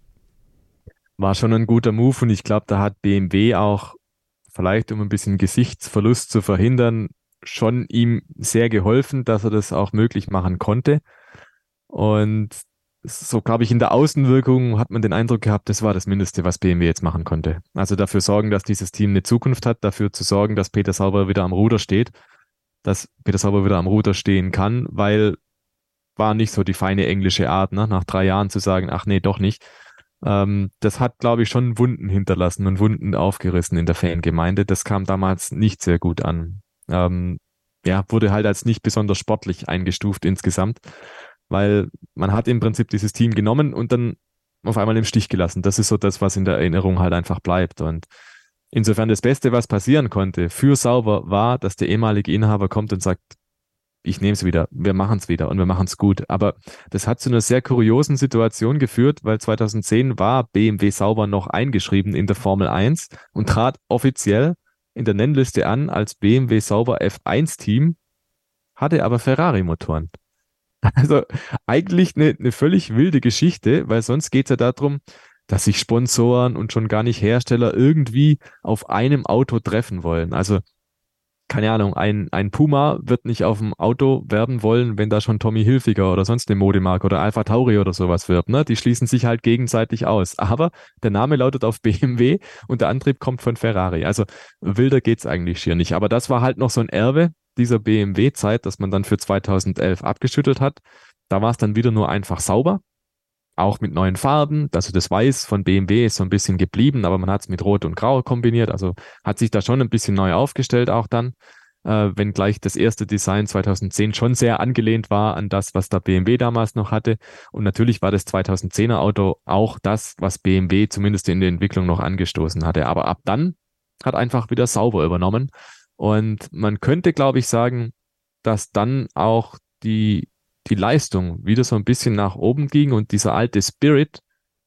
War schon ein guter Move und ich glaube, da hat BMW auch vielleicht um ein bisschen Gesichtsverlust zu verhindern, schon ihm sehr geholfen, dass er das auch möglich machen konnte. Und so glaube ich, in der Außenwirkung hat man den Eindruck gehabt, das war das Mindeste, was BMW jetzt machen konnte. Also dafür sorgen, dass dieses Team eine Zukunft hat, dafür zu sorgen, dass Peter Sauber wieder am Ruder steht, dass Peter Sauber wieder am Ruder stehen kann, weil war nicht so die feine englische Art, ne? nach drei Jahren zu sagen, ach nee, doch nicht. Ähm, das hat, glaube ich, schon Wunden hinterlassen und Wunden aufgerissen in der Fangemeinde. Das kam damals nicht sehr gut an. Ähm, ja, wurde halt als nicht besonders sportlich eingestuft insgesamt, weil man hat im Prinzip dieses Team genommen und dann auf einmal im Stich gelassen. Das ist so das, was in der Erinnerung halt einfach bleibt. Und Insofern das Beste, was passieren konnte für Sauber, war, dass der ehemalige Inhaber kommt und sagt, ich nehme es wieder, wir machen es wieder und wir machen es gut. Aber das hat zu einer sehr kuriosen Situation geführt, weil 2010 war BMW Sauber noch eingeschrieben in der Formel 1 und trat offiziell in der Nennliste an als BMW Sauber F1-Team, hatte aber Ferrari-Motoren. Also eigentlich eine, eine völlig wilde Geschichte, weil sonst geht es ja darum, dass sich Sponsoren und schon gar nicht Hersteller irgendwie auf einem Auto treffen wollen. Also keine Ahnung, ein, ein Puma wird nicht auf dem Auto werben wollen, wenn da schon Tommy Hilfiger oder sonst eine Modemarke oder Alpha Tauri oder sowas wirbt. Ne? Die schließen sich halt gegenseitig aus. Aber der Name lautet auf (laughs) BMW und der Antrieb kommt von Ferrari. Also wilder geht's eigentlich schier nicht. Aber das war halt noch so ein Erbe dieser BMW-Zeit, das man dann für 2011 abgeschüttelt hat. Da war es dann wieder nur einfach sauber auch mit neuen Farben. Also das Weiß von BMW ist so ein bisschen geblieben, aber man hat es mit Rot und Grau kombiniert. Also hat sich da schon ein bisschen neu aufgestellt auch dann. Äh, wenngleich das erste Design 2010 schon sehr angelehnt war an das, was der BMW damals noch hatte. Und natürlich war das 2010er Auto auch das, was BMW zumindest in der Entwicklung noch angestoßen hatte. Aber ab dann hat einfach wieder sauber übernommen. Und man könnte, glaube ich, sagen, dass dann auch die die Leistung wieder so ein bisschen nach oben ging und dieser alte Spirit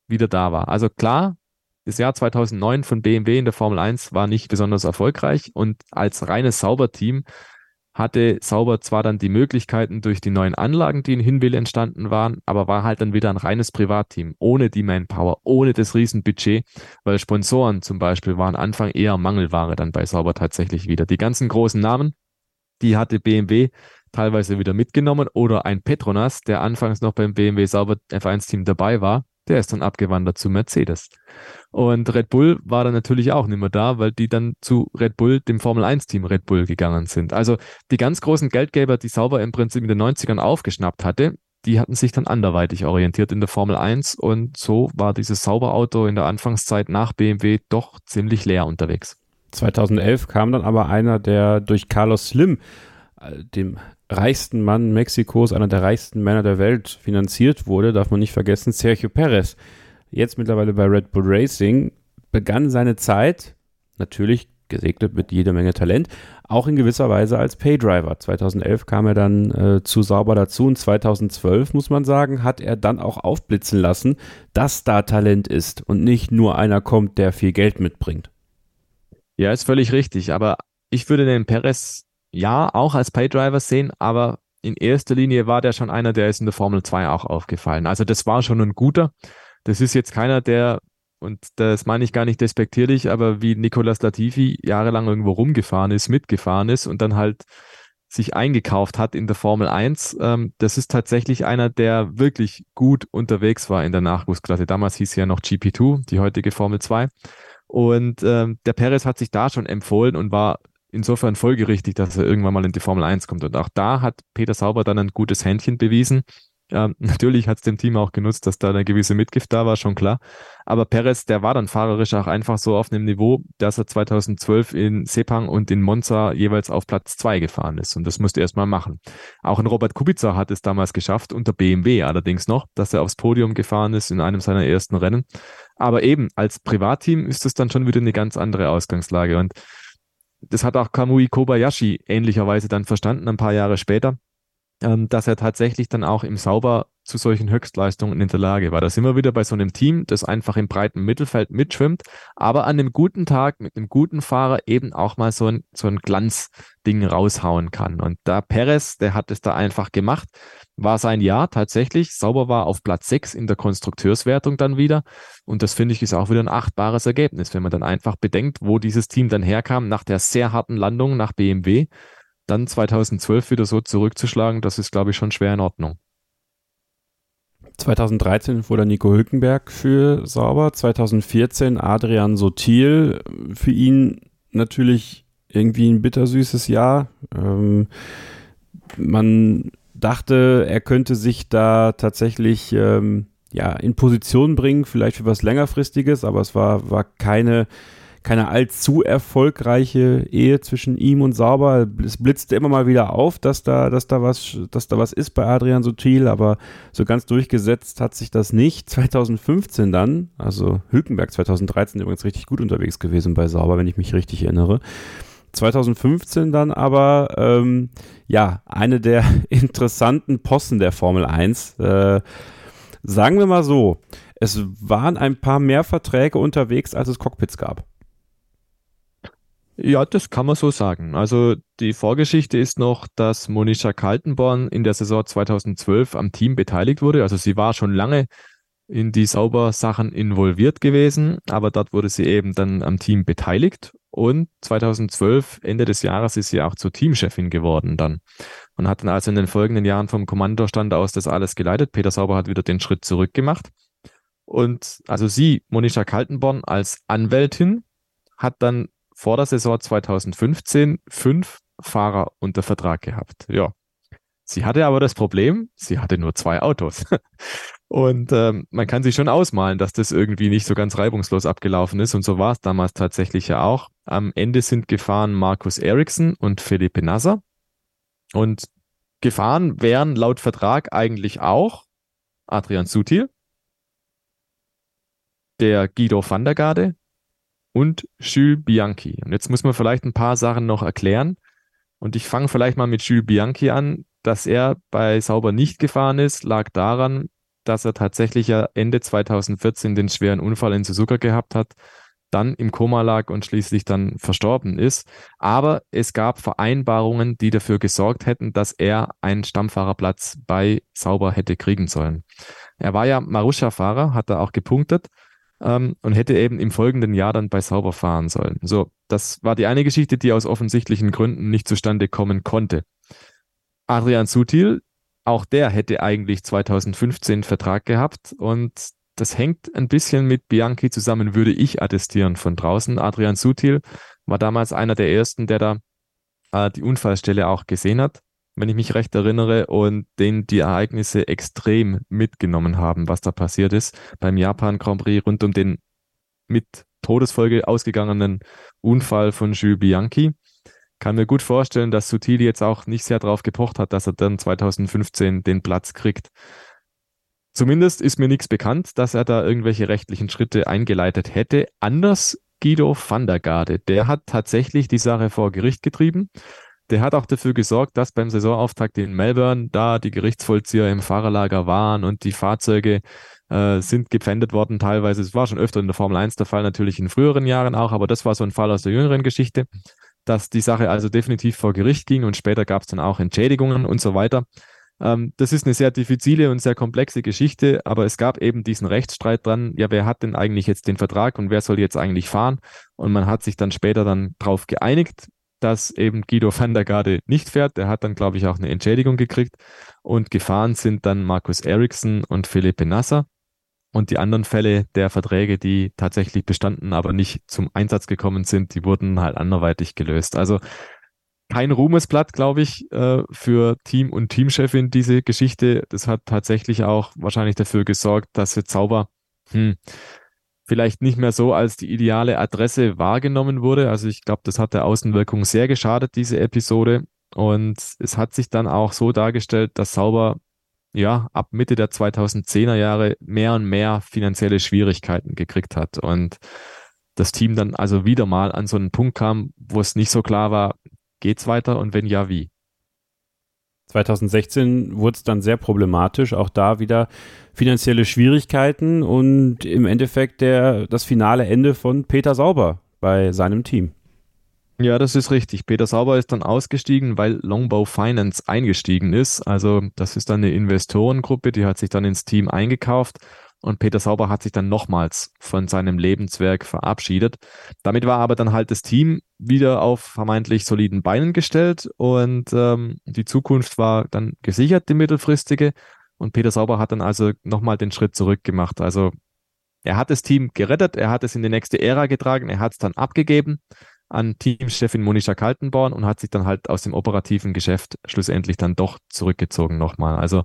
wieder da war. Also klar, das Jahr 2009 von BMW in der Formel 1 war nicht besonders erfolgreich und als reines Sauber-Team hatte Sauber zwar dann die Möglichkeiten durch die neuen Anlagen, die in Hinwil entstanden waren, aber war halt dann wieder ein reines Privatteam, ohne die Manpower, ohne das Riesenbudget, weil Sponsoren zum Beispiel waren Anfang eher Mangelware dann bei Sauber tatsächlich wieder. Die ganzen großen Namen, die hatte BMW teilweise wieder mitgenommen oder ein Petronas, der anfangs noch beim BMW Sauber F1-Team dabei war, der ist dann abgewandert zu Mercedes. Und Red Bull war dann natürlich auch nicht mehr da, weil die dann zu Red Bull, dem Formel 1-Team Red Bull gegangen sind. Also die ganz großen Geldgeber, die Sauber im Prinzip in den 90ern aufgeschnappt hatte, die hatten sich dann anderweitig orientiert in der Formel 1 und so war dieses Sauberauto in der Anfangszeit nach BMW doch ziemlich leer unterwegs. 2011 kam dann aber einer, der durch Carlos Slim, äh, dem reichsten Mann Mexikos, einer der reichsten Männer der Welt, finanziert wurde, darf man nicht vergessen, Sergio Perez. Jetzt mittlerweile bei Red Bull Racing, begann seine Zeit, natürlich gesegnet mit jeder Menge Talent, auch in gewisser Weise als Paydriver. 2011 kam er dann äh, zu Sauber dazu und 2012, muss man sagen, hat er dann auch aufblitzen lassen, dass da Talent ist und nicht nur einer kommt, der viel Geld mitbringt. Ja, ist völlig richtig, aber ich würde den Perez ja, auch als Paydriver sehen, aber in erster Linie war der schon einer, der ist in der Formel 2 auch aufgefallen. Also das war schon ein guter. Das ist jetzt keiner, der, und das meine ich gar nicht despektierlich, aber wie Nicolas Latifi jahrelang irgendwo rumgefahren ist, mitgefahren ist und dann halt sich eingekauft hat in der Formel 1. Ähm, das ist tatsächlich einer, der wirklich gut unterwegs war in der Nachwuchsklasse. Damals hieß ja noch GP2, die heutige Formel 2. Und ähm, der Perez hat sich da schon empfohlen und war insofern folgerichtig, dass er irgendwann mal in die Formel 1 kommt. Und auch da hat Peter Sauber dann ein gutes Händchen bewiesen. Ähm, (laughs) natürlich hat es dem Team auch genutzt, dass da eine gewisse Mitgift da war, schon klar. Aber Perez, der war dann fahrerisch auch einfach so auf einem Niveau, dass er 2012 in Sepang und in Monza jeweils auf Platz 2 gefahren ist. Und das musste er erstmal machen. Auch ein Robert Kubica hat es damals geschafft, unter BMW allerdings noch, dass er aufs Podium gefahren ist in einem seiner ersten Rennen. Aber eben als Privatteam ist es dann schon wieder eine ganz andere Ausgangslage. Und das hat auch Kamui Kobayashi ähnlicherweise dann verstanden, ein paar Jahre später, ähm, dass er tatsächlich dann auch im Sauber zu solchen Höchstleistungen in der Lage war. Da sind wir wieder bei so einem Team, das einfach im breiten Mittelfeld mitschwimmt, aber an einem guten Tag mit einem guten Fahrer eben auch mal so ein, so ein Glanzding raushauen kann. Und da Perez, der hat es da einfach gemacht war sein Jahr tatsächlich. Sauber war auf Platz 6 in der Konstrukteurswertung dann wieder. Und das finde ich ist auch wieder ein achtbares Ergebnis, wenn man dann einfach bedenkt, wo dieses Team dann herkam nach der sehr harten Landung nach BMW. Dann 2012 wieder so zurückzuschlagen, das ist, glaube ich, schon schwer in Ordnung. 2013 wurde Nico Hülkenberg für Sauber, 2014 Adrian Sotil, für ihn natürlich irgendwie ein bittersüßes Jahr. Ähm, man dachte, er könnte sich da tatsächlich ähm, ja, in Position bringen, vielleicht für was längerfristiges, aber es war, war keine, keine allzu erfolgreiche Ehe zwischen ihm und Sauber. Es blitzte immer mal wieder auf, dass da, dass da was, dass da was ist bei Adrian Sutil, aber so ganz durchgesetzt hat sich das nicht. 2015 dann, also Hülkenberg 2013 übrigens richtig gut unterwegs gewesen bei Sauber, wenn ich mich richtig erinnere. 2015 dann aber ähm, ja eine der (laughs) interessanten Posten der Formel 1. Äh, sagen wir mal so, es waren ein paar mehr Verträge unterwegs, als es Cockpits gab. Ja, das kann man so sagen. Also die Vorgeschichte ist noch, dass Monisha Kaltenborn in der Saison 2012 am Team beteiligt wurde. Also sie war schon lange in die Saubersachen involviert gewesen, aber dort wurde sie eben dann am Team beteiligt und 2012, Ende des Jahres, ist sie auch zur Teamchefin geworden dann und hat dann also in den folgenden Jahren vom Kommandostand aus das alles geleitet. Peter Sauber hat wieder den Schritt zurück gemacht und also sie, Monisha Kaltenborn, als Anwältin hat dann vor der Saison 2015 fünf Fahrer unter Vertrag gehabt. Ja. Sie hatte aber das Problem, sie hatte nur zwei Autos. (laughs) Und ähm, man kann sich schon ausmalen, dass das irgendwie nicht so ganz reibungslos abgelaufen ist. Und so war es damals tatsächlich ja auch. Am Ende sind gefahren Markus Eriksson und Felipe Nasser. Und gefahren wären laut Vertrag eigentlich auch Adrian Sutil, der Guido van der Garde und Jules Bianchi. Und jetzt muss man vielleicht ein paar Sachen noch erklären. Und ich fange vielleicht mal mit Jules Bianchi an. Dass er bei Sauber nicht gefahren ist, lag daran, dass er tatsächlich ja Ende 2014 den schweren Unfall in Suzuka gehabt hat, dann im Koma lag und schließlich dann verstorben ist. Aber es gab Vereinbarungen, die dafür gesorgt hätten, dass er einen Stammfahrerplatz bei Sauber hätte kriegen sollen. Er war ja Marussia-Fahrer, hat er auch gepunktet ähm, und hätte eben im folgenden Jahr dann bei Sauber fahren sollen. So, das war die eine Geschichte, die aus offensichtlichen Gründen nicht zustande kommen konnte. Adrian Sutil, auch der hätte eigentlich 2015 Vertrag gehabt und das hängt ein bisschen mit Bianchi zusammen, würde ich attestieren von draußen. Adrian Sutil war damals einer der ersten, der da äh, die Unfallstelle auch gesehen hat wenn ich mich recht erinnere, und den die Ereignisse extrem mitgenommen haben, was da passiert ist beim Japan Grand Prix rund um den mit Todesfolge ausgegangenen Unfall von Jules Bianchi. Kann mir gut vorstellen, dass Sutili jetzt auch nicht sehr darauf gepocht hat, dass er dann 2015 den Platz kriegt. Zumindest ist mir nichts bekannt, dass er da irgendwelche rechtlichen Schritte eingeleitet hätte. Anders Guido van der Garde, der hat tatsächlich die Sache vor Gericht getrieben der hat auch dafür gesorgt, dass beim Saisonauftakt in Melbourne da die Gerichtsvollzieher im Fahrerlager waren und die Fahrzeuge äh, sind gepfändet worden teilweise. Es war schon öfter in der Formel 1 der Fall, natürlich in früheren Jahren auch, aber das war so ein Fall aus der jüngeren Geschichte, dass die Sache also definitiv vor Gericht ging und später gab es dann auch Entschädigungen und so weiter. Ähm, das ist eine sehr diffizile und sehr komplexe Geschichte, aber es gab eben diesen Rechtsstreit dran, ja, wer hat denn eigentlich jetzt den Vertrag und wer soll jetzt eigentlich fahren? Und man hat sich dann später dann drauf geeinigt, dass eben Guido van der Garde nicht fährt. Der hat dann, glaube ich, auch eine Entschädigung gekriegt. Und gefahren sind dann Markus Eriksson und Philippe Nasser. Und die anderen Fälle der Verträge, die tatsächlich bestanden, aber nicht zum Einsatz gekommen sind, die wurden halt anderweitig gelöst. Also kein Ruhmesblatt, glaube ich, äh, für Team und Teamchefin diese Geschichte. Das hat tatsächlich auch wahrscheinlich dafür gesorgt, dass jetzt Zauber hm, vielleicht nicht mehr so als die ideale Adresse wahrgenommen wurde. Also ich glaube, das hat der Außenwirkung sehr geschadet, diese Episode. Und es hat sich dann auch so dargestellt, dass Sauber ja ab Mitte der 2010er Jahre mehr und mehr finanzielle Schwierigkeiten gekriegt hat und das Team dann also wieder mal an so einen Punkt kam, wo es nicht so klar war, geht's weiter und wenn ja, wie? 2016 wurde es dann sehr problematisch, auch da wieder finanzielle Schwierigkeiten und im Endeffekt der, das finale Ende von Peter Sauber bei seinem Team. Ja, das ist richtig. Peter Sauber ist dann ausgestiegen, weil Longbow Finance eingestiegen ist. Also das ist dann eine Investorengruppe, die hat sich dann ins Team eingekauft und Peter Sauber hat sich dann nochmals von seinem Lebenswerk verabschiedet. Damit war aber dann halt das Team wieder auf vermeintlich soliden Beinen gestellt und ähm, die Zukunft war dann gesichert, die mittelfristige. Und Peter Sauber hat dann also nochmal den Schritt zurück gemacht. Also er hat das Team gerettet, er hat es in die nächste Ära getragen, er hat es dann abgegeben an Teamchefin Monisha Kaltenborn und hat sich dann halt aus dem operativen Geschäft schlussendlich dann doch zurückgezogen nochmal. Also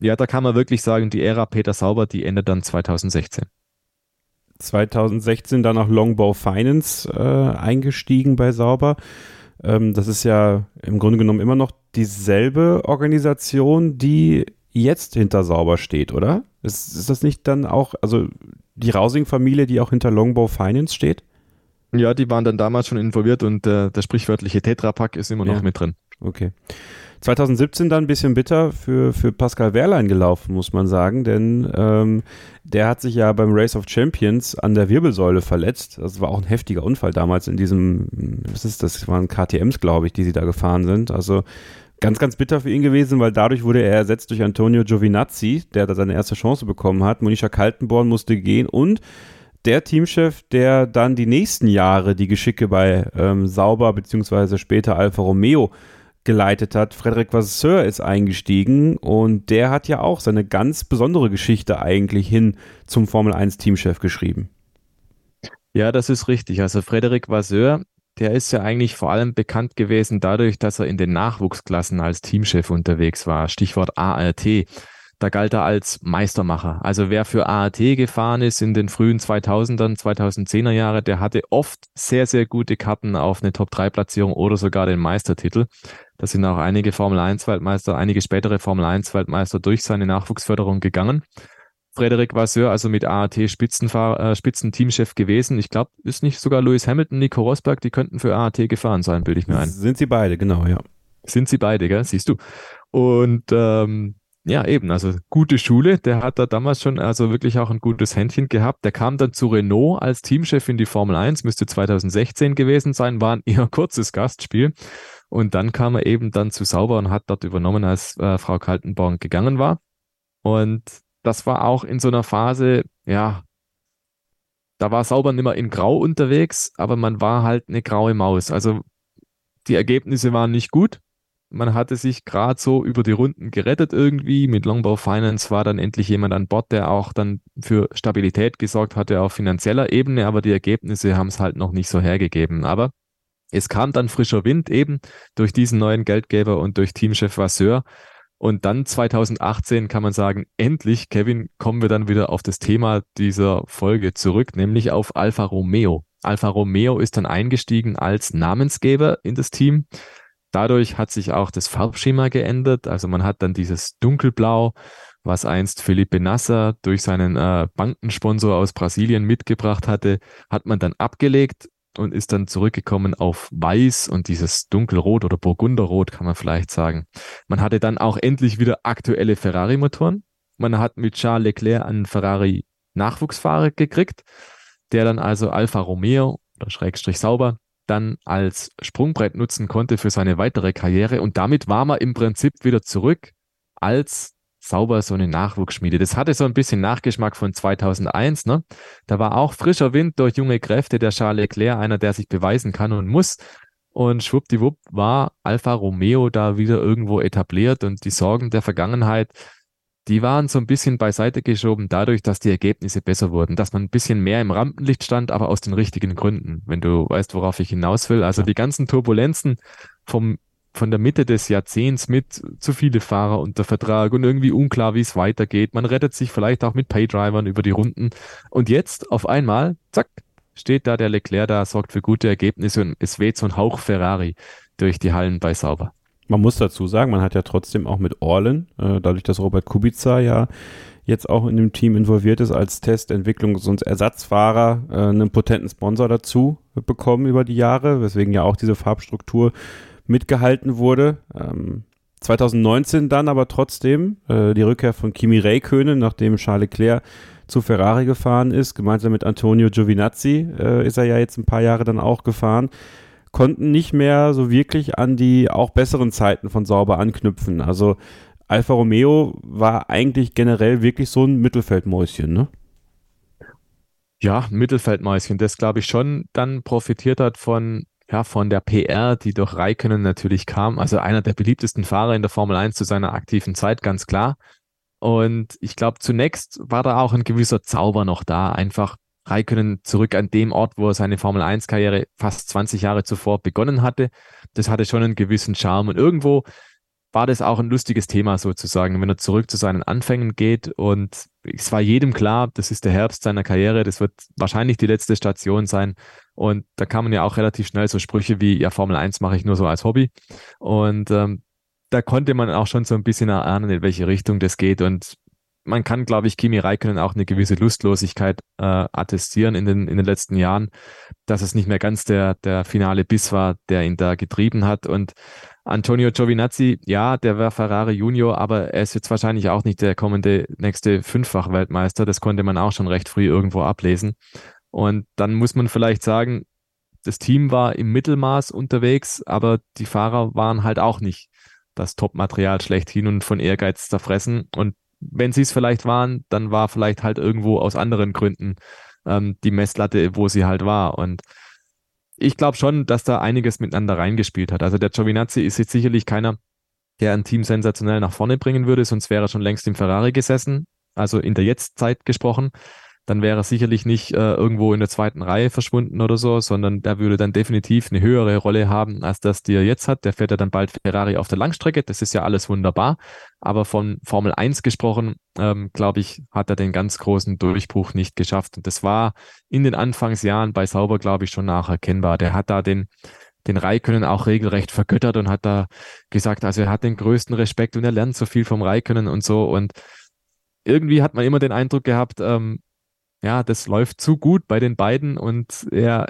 ja, da kann man wirklich sagen, die Ära Peter Sauber, die endet dann 2016. 2016 dann auch Longbow Finance äh, eingestiegen bei Sauber. Ähm, das ist ja im Grunde genommen immer noch dieselbe Organisation, die jetzt hinter Sauber steht, oder? Ist, ist das nicht dann auch, also die Rausing-Familie, die auch hinter Longbow Finance steht? Ja, die waren dann damals schon involviert und äh, der sprichwörtliche Tetrapack ist immer noch ja. mit drin. Okay. 2017 dann ein bisschen bitter für, für Pascal Wehrlein gelaufen, muss man sagen, denn ähm, der hat sich ja beim Race of Champions an der Wirbelsäule verletzt. Das war auch ein heftiger Unfall damals in diesem, was ist das, waren KTMs, glaube ich, die sie da gefahren sind. Also ganz, ganz bitter für ihn gewesen, weil dadurch wurde er ersetzt durch Antonio Giovinazzi, der da seine erste Chance bekommen hat. Monisha Kaltenborn musste gehen und der Teamchef, der dann die nächsten Jahre die Geschicke bei ähm, Sauber beziehungsweise später Alfa Romeo geleitet hat. Frederic Vasseur ist eingestiegen und der hat ja auch seine ganz besondere Geschichte eigentlich hin zum Formel 1 Teamchef geschrieben. Ja, das ist richtig. Also Frederic Vasseur, der ist ja eigentlich vor allem bekannt gewesen dadurch, dass er in den Nachwuchsklassen als Teamchef unterwegs war. Stichwort ART. Da galt er als Meistermacher. Also wer für ART gefahren ist in den frühen 2000ern, 2010er Jahre, der hatte oft sehr, sehr gute Karten auf eine Top-3-Platzierung oder sogar den Meistertitel. Da sind auch einige Formel 1 Weltmeister, einige spätere Formel 1 Weltmeister durch seine Nachwuchsförderung gegangen. Frederik Vasseur, also mit AAT Spitzenfahr äh, Spitzenteamchef gewesen. Ich glaube, ist nicht sogar Lewis Hamilton, Nico Rosberg, die könnten für AAT gefahren sein, bilde ich mir ein. Sind sie beide, genau, ja. Sind sie beide, gell? Siehst du. Und ähm, ja, eben, also gute Schule. Der hat da damals schon also wirklich auch ein gutes Händchen gehabt. Der kam dann zu Renault als Teamchef in die Formel 1, müsste 2016 gewesen sein, war ein (laughs) eher kurzes Gastspiel. Und dann kam er eben dann zu Sauber und hat dort übernommen, als äh, Frau Kaltenborn gegangen war. Und das war auch in so einer Phase, ja, da war Sauber nicht mehr in Grau unterwegs, aber man war halt eine graue Maus. Also die Ergebnisse waren nicht gut. Man hatte sich gerade so über die Runden gerettet irgendwie. Mit Longbow Finance war dann endlich jemand an Bord, der auch dann für Stabilität gesorgt hatte auf finanzieller Ebene, aber die Ergebnisse haben es halt noch nicht so hergegeben. Aber es kam dann frischer Wind eben durch diesen neuen Geldgeber und durch Teamchef Vasseur. Und dann 2018 kann man sagen, endlich, Kevin, kommen wir dann wieder auf das Thema dieser Folge zurück, nämlich auf Alfa Romeo. Alfa Romeo ist dann eingestiegen als Namensgeber in das Team. Dadurch hat sich auch das Farbschema geändert. Also man hat dann dieses Dunkelblau, was einst Felipe Nasser durch seinen äh, Bankensponsor aus Brasilien mitgebracht hatte, hat man dann abgelegt und ist dann zurückgekommen auf Weiß und dieses Dunkelrot oder Burgunderrot kann man vielleicht sagen. Man hatte dann auch endlich wieder aktuelle Ferrari-Motoren. Man hat mit Charles Leclerc einen Ferrari-Nachwuchsfahrer gekriegt, der dann also Alfa Romeo oder Schrägstrich Sauber dann als Sprungbrett nutzen konnte für seine weitere Karriere. Und damit war man im Prinzip wieder zurück als sauber so eine Nachwuchsschmiede. Das hatte so ein bisschen Nachgeschmack von 2001. Ne? Da war auch frischer Wind durch junge Kräfte, der Charles Leclerc, einer, der sich beweisen kann und muss. Und schwuppdiwupp war Alfa Romeo da wieder irgendwo etabliert und die Sorgen der Vergangenheit, die waren so ein bisschen beiseite geschoben dadurch, dass die Ergebnisse besser wurden, dass man ein bisschen mehr im Rampenlicht stand, aber aus den richtigen Gründen, wenn du weißt, worauf ich hinaus will. Also die ganzen Turbulenzen vom von der Mitte des Jahrzehnts mit zu viele Fahrer unter Vertrag und irgendwie unklar, wie es weitergeht. Man rettet sich vielleicht auch mit Paydrivern über die Runden. Und jetzt auf einmal, zack, steht da der Leclerc da, sorgt für gute Ergebnisse und es weht so ein Hauch Ferrari durch die Hallen bei Sauber. Man muss dazu sagen, man hat ja trotzdem auch mit Orlen, äh, dadurch, dass Robert Kubica ja jetzt auch in dem Team involviert ist als Test-, Entwicklungs- und Ersatzfahrer, äh, einen potenten Sponsor dazu bekommen über die Jahre, weswegen ja auch diese Farbstruktur mitgehalten wurde. Ähm, 2019 dann aber trotzdem äh, die Rückkehr von Kimi Räikkönen, nachdem Charles Leclerc zu Ferrari gefahren ist, gemeinsam mit Antonio Giovinazzi äh, ist er ja jetzt ein paar Jahre dann auch gefahren, konnten nicht mehr so wirklich an die auch besseren Zeiten von Sauber anknüpfen. Also Alfa Romeo war eigentlich generell wirklich so ein Mittelfeldmäuschen, ne? Ja, Mittelfeldmäuschen, das glaube ich schon dann profitiert hat von ja, von der PR, die durch Raikkonen natürlich kam. Also einer der beliebtesten Fahrer in der Formel 1 zu seiner aktiven Zeit, ganz klar. Und ich glaube, zunächst war da auch ein gewisser Zauber noch da. Einfach Raikkonen zurück an dem Ort, wo er seine Formel 1 Karriere fast 20 Jahre zuvor begonnen hatte. Das hatte schon einen gewissen Charme. Und irgendwo war das auch ein lustiges Thema sozusagen, wenn er zurück zu seinen Anfängen geht und es war jedem klar, das ist der Herbst seiner Karriere, das wird wahrscheinlich die letzte Station sein und da kann man ja auch relativ schnell so Sprüche wie, ja, Formel 1 mache ich nur so als Hobby und ähm, da konnte man auch schon so ein bisschen erahnen, in welche Richtung das geht und man kann, glaube ich, Kimi Räikkönen auch eine gewisse Lustlosigkeit äh, attestieren in den, in den letzten Jahren, dass es nicht mehr ganz der, der finale Biss war, der ihn da getrieben hat. Und Antonio Giovinazzi, ja, der war Ferrari Junior, aber er ist jetzt wahrscheinlich auch nicht der kommende nächste Fünffach-Weltmeister. Das konnte man auch schon recht früh irgendwo ablesen. Und dann muss man vielleicht sagen, das Team war im Mittelmaß unterwegs, aber die Fahrer waren halt auch nicht das Top-Material schlechthin und von Ehrgeiz zerfressen. Und wenn sie es vielleicht waren, dann war vielleicht halt irgendwo aus anderen Gründen ähm, die Messlatte, wo sie halt war. Und ich glaube schon, dass da einiges miteinander reingespielt hat. Also der Giovinazzi ist jetzt sicherlich keiner, der ein Team sensationell nach vorne bringen würde, sonst wäre er schon längst im Ferrari gesessen. Also in der Jetztzeit gesprochen dann wäre er sicherlich nicht äh, irgendwo in der zweiten Reihe verschwunden oder so, sondern der würde dann definitiv eine höhere Rolle haben, als das, die er jetzt hat. Der fährt ja dann bald Ferrari auf der Langstrecke. Das ist ja alles wunderbar. Aber von Formel 1 gesprochen, ähm, glaube ich, hat er den ganz großen Durchbruch nicht geschafft. Und das war in den Anfangsjahren bei Sauber, glaube ich, schon nacherkennbar. Der hat da den, den Raikönnen auch regelrecht vergöttert und hat da gesagt, also er hat den größten Respekt und er lernt so viel vom Raikönnen und so. Und irgendwie hat man immer den Eindruck gehabt, ähm, ja, das läuft zu gut bei den beiden und er,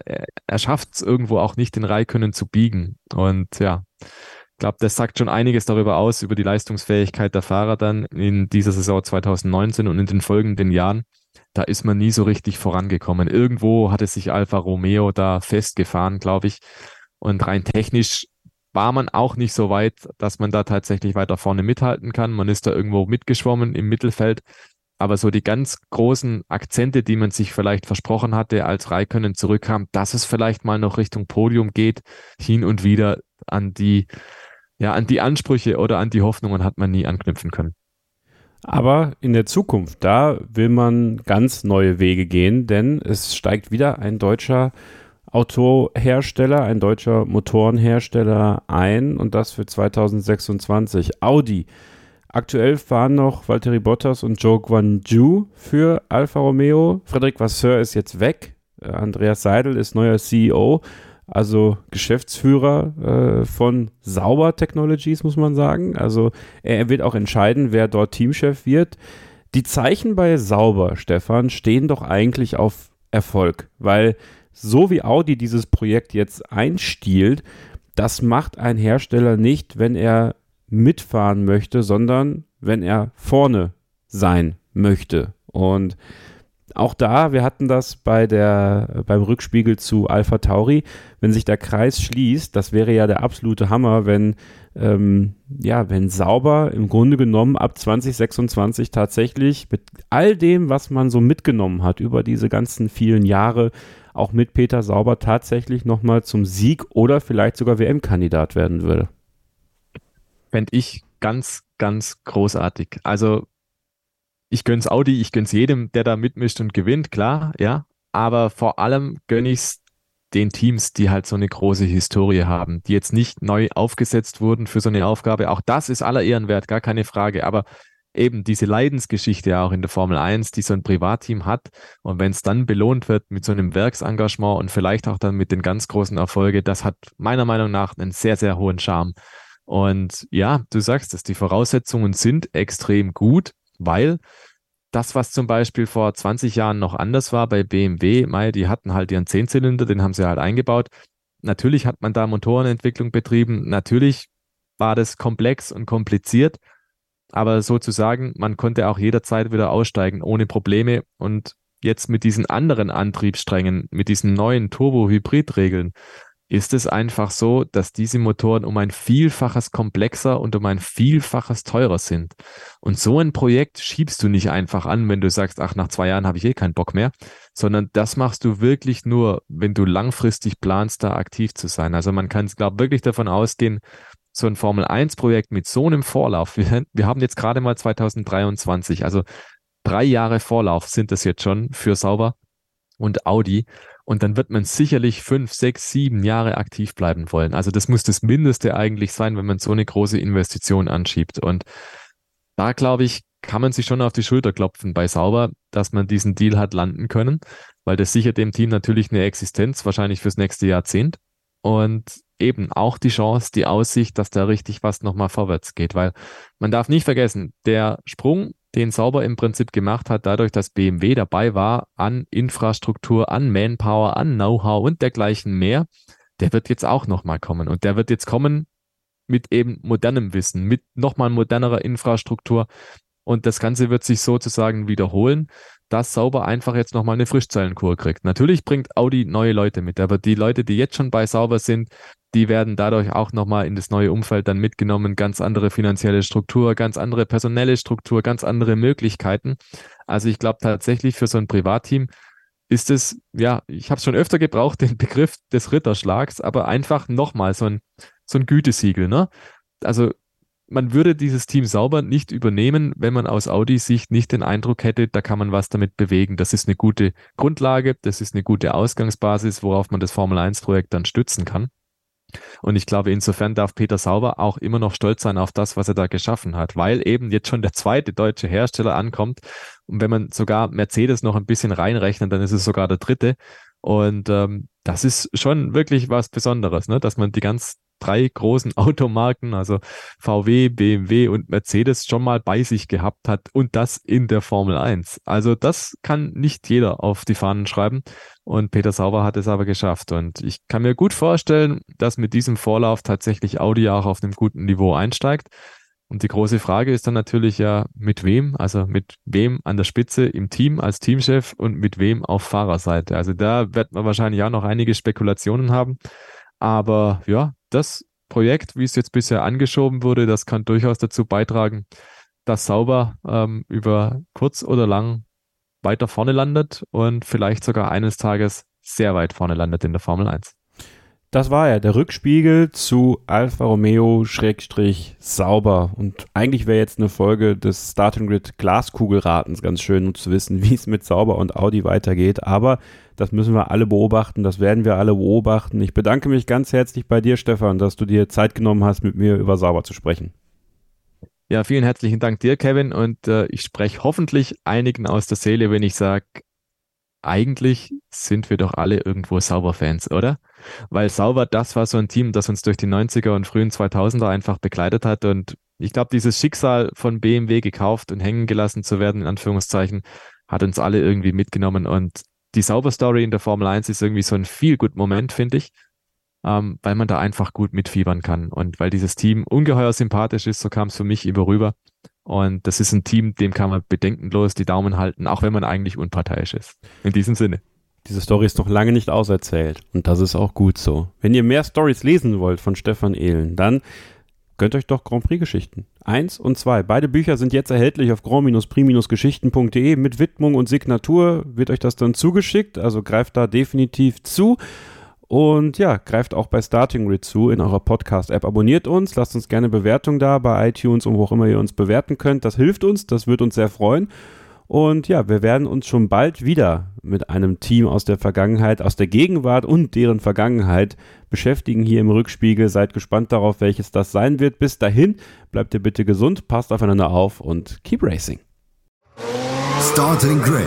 er schafft es irgendwo auch nicht, den Raikönnen zu biegen. Und ja, ich glaube, das sagt schon einiges darüber aus, über die Leistungsfähigkeit der Fahrer dann in dieser Saison 2019 und in den folgenden Jahren. Da ist man nie so richtig vorangekommen. Irgendwo hatte sich Alfa Romeo da festgefahren, glaube ich. Und rein technisch war man auch nicht so weit, dass man da tatsächlich weiter vorne mithalten kann. Man ist da irgendwo mitgeschwommen im Mittelfeld. Aber so die ganz großen Akzente, die man sich vielleicht versprochen hatte, als Raikönnen zurückkam, dass es vielleicht mal noch Richtung Podium geht, hin und wieder an die, ja, an die Ansprüche oder an die Hoffnungen hat man nie anknüpfen können. Aber in der Zukunft, da will man ganz neue Wege gehen, denn es steigt wieder ein deutscher Autohersteller, ein deutscher Motorenhersteller ein und das für 2026. Audi Aktuell fahren noch Valtteri Bottas und Joe Guanju für Alfa Romeo. Frederik Vasseur ist jetzt weg. Äh, Andreas Seidel ist neuer CEO, also Geschäftsführer äh, von Sauber Technologies, muss man sagen. Also er wird auch entscheiden, wer dort Teamchef wird. Die Zeichen bei Sauber, Stefan, stehen doch eigentlich auf Erfolg, weil so wie Audi dieses Projekt jetzt einstiehlt, das macht ein Hersteller nicht, wenn er mitfahren möchte, sondern wenn er vorne sein möchte. Und auch da, wir hatten das bei der, beim Rückspiegel zu Alpha Tauri, wenn sich der Kreis schließt, das wäre ja der absolute Hammer, wenn, ähm, ja, wenn sauber im Grunde genommen ab 2026 tatsächlich mit all dem, was man so mitgenommen hat über diese ganzen vielen Jahre, auch mit Peter Sauber tatsächlich nochmal zum Sieg oder vielleicht sogar WM-Kandidat werden würde fände ich ganz, ganz großartig. Also ich gönn's Audi, ich gönn's jedem, der da mitmischt und gewinnt, klar, ja. Aber vor allem gönne ich es den Teams, die halt so eine große Historie haben, die jetzt nicht neu aufgesetzt wurden für so eine Aufgabe. Auch das ist aller Ehren wert, gar keine Frage. Aber eben diese Leidensgeschichte auch in der Formel 1, die so ein Privatteam hat. Und wenn es dann belohnt wird mit so einem Werksengagement und vielleicht auch dann mit den ganz großen Erfolgen, das hat meiner Meinung nach einen sehr, sehr hohen Charme. Und ja, du sagst es, die Voraussetzungen sind extrem gut, weil das, was zum Beispiel vor 20 Jahren noch anders war bei BMW, Mai, die hatten halt ihren Zehnzylinder, den haben sie halt eingebaut. Natürlich hat man da Motorenentwicklung betrieben. Natürlich war das komplex und kompliziert. Aber sozusagen, man konnte auch jederzeit wieder aussteigen ohne Probleme. Und jetzt mit diesen anderen Antriebssträngen, mit diesen neuen Turbo-Hybrid-Regeln, ist es einfach so, dass diese Motoren um ein Vielfaches komplexer und um ein Vielfaches teurer sind. Und so ein Projekt schiebst du nicht einfach an, wenn du sagst, ach, nach zwei Jahren habe ich eh keinen Bock mehr, sondern das machst du wirklich nur, wenn du langfristig planst, da aktiv zu sein. Also man kann, glaube wirklich davon ausgehen, so ein Formel-1-Projekt mit so einem Vorlauf, wir, wir haben jetzt gerade mal 2023, also drei Jahre Vorlauf sind das jetzt schon für Sauber und Audi. Und dann wird man sicherlich fünf, sechs, sieben Jahre aktiv bleiben wollen. Also das muss das Mindeste eigentlich sein, wenn man so eine große Investition anschiebt. Und da glaube ich, kann man sich schon auf die Schulter klopfen bei Sauber, dass man diesen Deal hat landen können, weil das sichert dem Team natürlich eine Existenz, wahrscheinlich fürs nächste Jahrzehnt. Und eben auch die Chance, die Aussicht, dass da richtig was nochmal vorwärts geht, weil man darf nicht vergessen, der Sprung, den Sauber im Prinzip gemacht hat, dadurch, dass BMW dabei war an Infrastruktur, an Manpower, an Know-how und dergleichen mehr, der wird jetzt auch nochmal kommen. Und der wird jetzt kommen mit eben modernem Wissen, mit nochmal modernerer Infrastruktur. Und das Ganze wird sich sozusagen wiederholen dass Sauber einfach jetzt nochmal eine Frischzellenkur kriegt. Natürlich bringt Audi neue Leute mit, aber die Leute, die jetzt schon bei Sauber sind, die werden dadurch auch nochmal in das neue Umfeld dann mitgenommen. Ganz andere finanzielle Struktur, ganz andere personelle Struktur, ganz andere Möglichkeiten. Also ich glaube tatsächlich für so ein Privatteam ist es, ja, ich habe es schon öfter gebraucht, (laughs) den Begriff des Ritterschlags, aber einfach nochmal so ein, so ein Gütesiegel. Ne? Also man würde dieses Team sauber nicht übernehmen, wenn man aus Audi-Sicht nicht den Eindruck hätte, da kann man was damit bewegen. Das ist eine gute Grundlage, das ist eine gute Ausgangsbasis, worauf man das Formel-1-Projekt dann stützen kann. Und ich glaube, insofern darf Peter Sauber auch immer noch stolz sein auf das, was er da geschaffen hat, weil eben jetzt schon der zweite deutsche Hersteller ankommt. Und wenn man sogar Mercedes noch ein bisschen reinrechnet, dann ist es sogar der dritte. Und ähm, das ist schon wirklich was Besonderes, ne? dass man die ganz drei großen (laughs) Automarken, also VW, BMW und Mercedes, schon mal bei sich gehabt hat und das in der Formel 1. Also das kann nicht jeder auf die Fahnen schreiben und Peter Sauber hat es aber geschafft und ich kann mir gut vorstellen, dass mit diesem Vorlauf tatsächlich Audi auch auf einem guten Niveau einsteigt. Und die große Frage ist dann natürlich ja, mit wem, also mit wem an der Spitze im Team als Teamchef und mit wem auf Fahrerseite. Also da wird man wahrscheinlich auch noch einige Spekulationen haben. Aber ja, das Projekt, wie es jetzt bisher angeschoben wurde, das kann durchaus dazu beitragen, dass Sauber ähm, über kurz oder lang weiter vorne landet und vielleicht sogar eines Tages sehr weit vorne landet in der Formel 1. Das war ja der Rückspiegel zu Alfa Romeo Schrägstrich sauber. Und eigentlich wäre jetzt eine Folge des Starting Grid Glaskugelratens ganz schön, um zu wissen, (laughs) wie es mit Sauber und Audi weitergeht. Aber das müssen wir alle beobachten, das werden wir alle beobachten. Ich bedanke mich ganz herzlich bei dir, Stefan, dass du dir Zeit genommen hast, mit mir über Sauber zu sprechen. Ja, vielen herzlichen Dank dir, Kevin. Und äh, ich spreche hoffentlich einigen aus der Seele, wenn ich sage, eigentlich sind wir doch alle irgendwo Sauber-Fans, oder? Weil Sauber, das war so ein Team, das uns durch die 90er und frühen 2000er einfach begleitet hat. Und ich glaube, dieses Schicksal von BMW gekauft und hängen gelassen zu werden, in Anführungszeichen, hat uns alle irgendwie mitgenommen. Und die Sauber-Story in der Formel 1 ist irgendwie so ein viel gut Moment, finde ich, ähm, weil man da einfach gut mitfiebern kann und weil dieses Team ungeheuer sympathisch ist, so kam es für mich immer rüber. Und das ist ein Team, dem kann man bedenkenlos die Daumen halten, auch wenn man eigentlich unparteiisch ist. In diesem Sinne. Diese Story ist noch lange nicht auserzählt und das ist auch gut so. Wenn ihr mehr Stories lesen wollt von Stefan Ehlen, dann gönnt euch doch Grand Prix Geschichten. Eins und zwei. Beide Bücher sind jetzt erhältlich auf grand-prix-geschichten.de mit Widmung und Signatur wird euch das dann zugeschickt, also greift da definitiv zu. Und ja, greift auch bei Starting Grid zu in eurer Podcast-App. Abonniert uns, lasst uns gerne Bewertung da bei iTunes und wo auch immer ihr uns bewerten könnt. Das hilft uns, das wird uns sehr freuen. Und ja, wir werden uns schon bald wieder mit einem Team aus der Vergangenheit, aus der Gegenwart und deren Vergangenheit beschäftigen hier im Rückspiegel. Seid gespannt darauf, welches das sein wird. Bis dahin, bleibt ihr bitte gesund, passt aufeinander auf und keep racing. Starting Grid,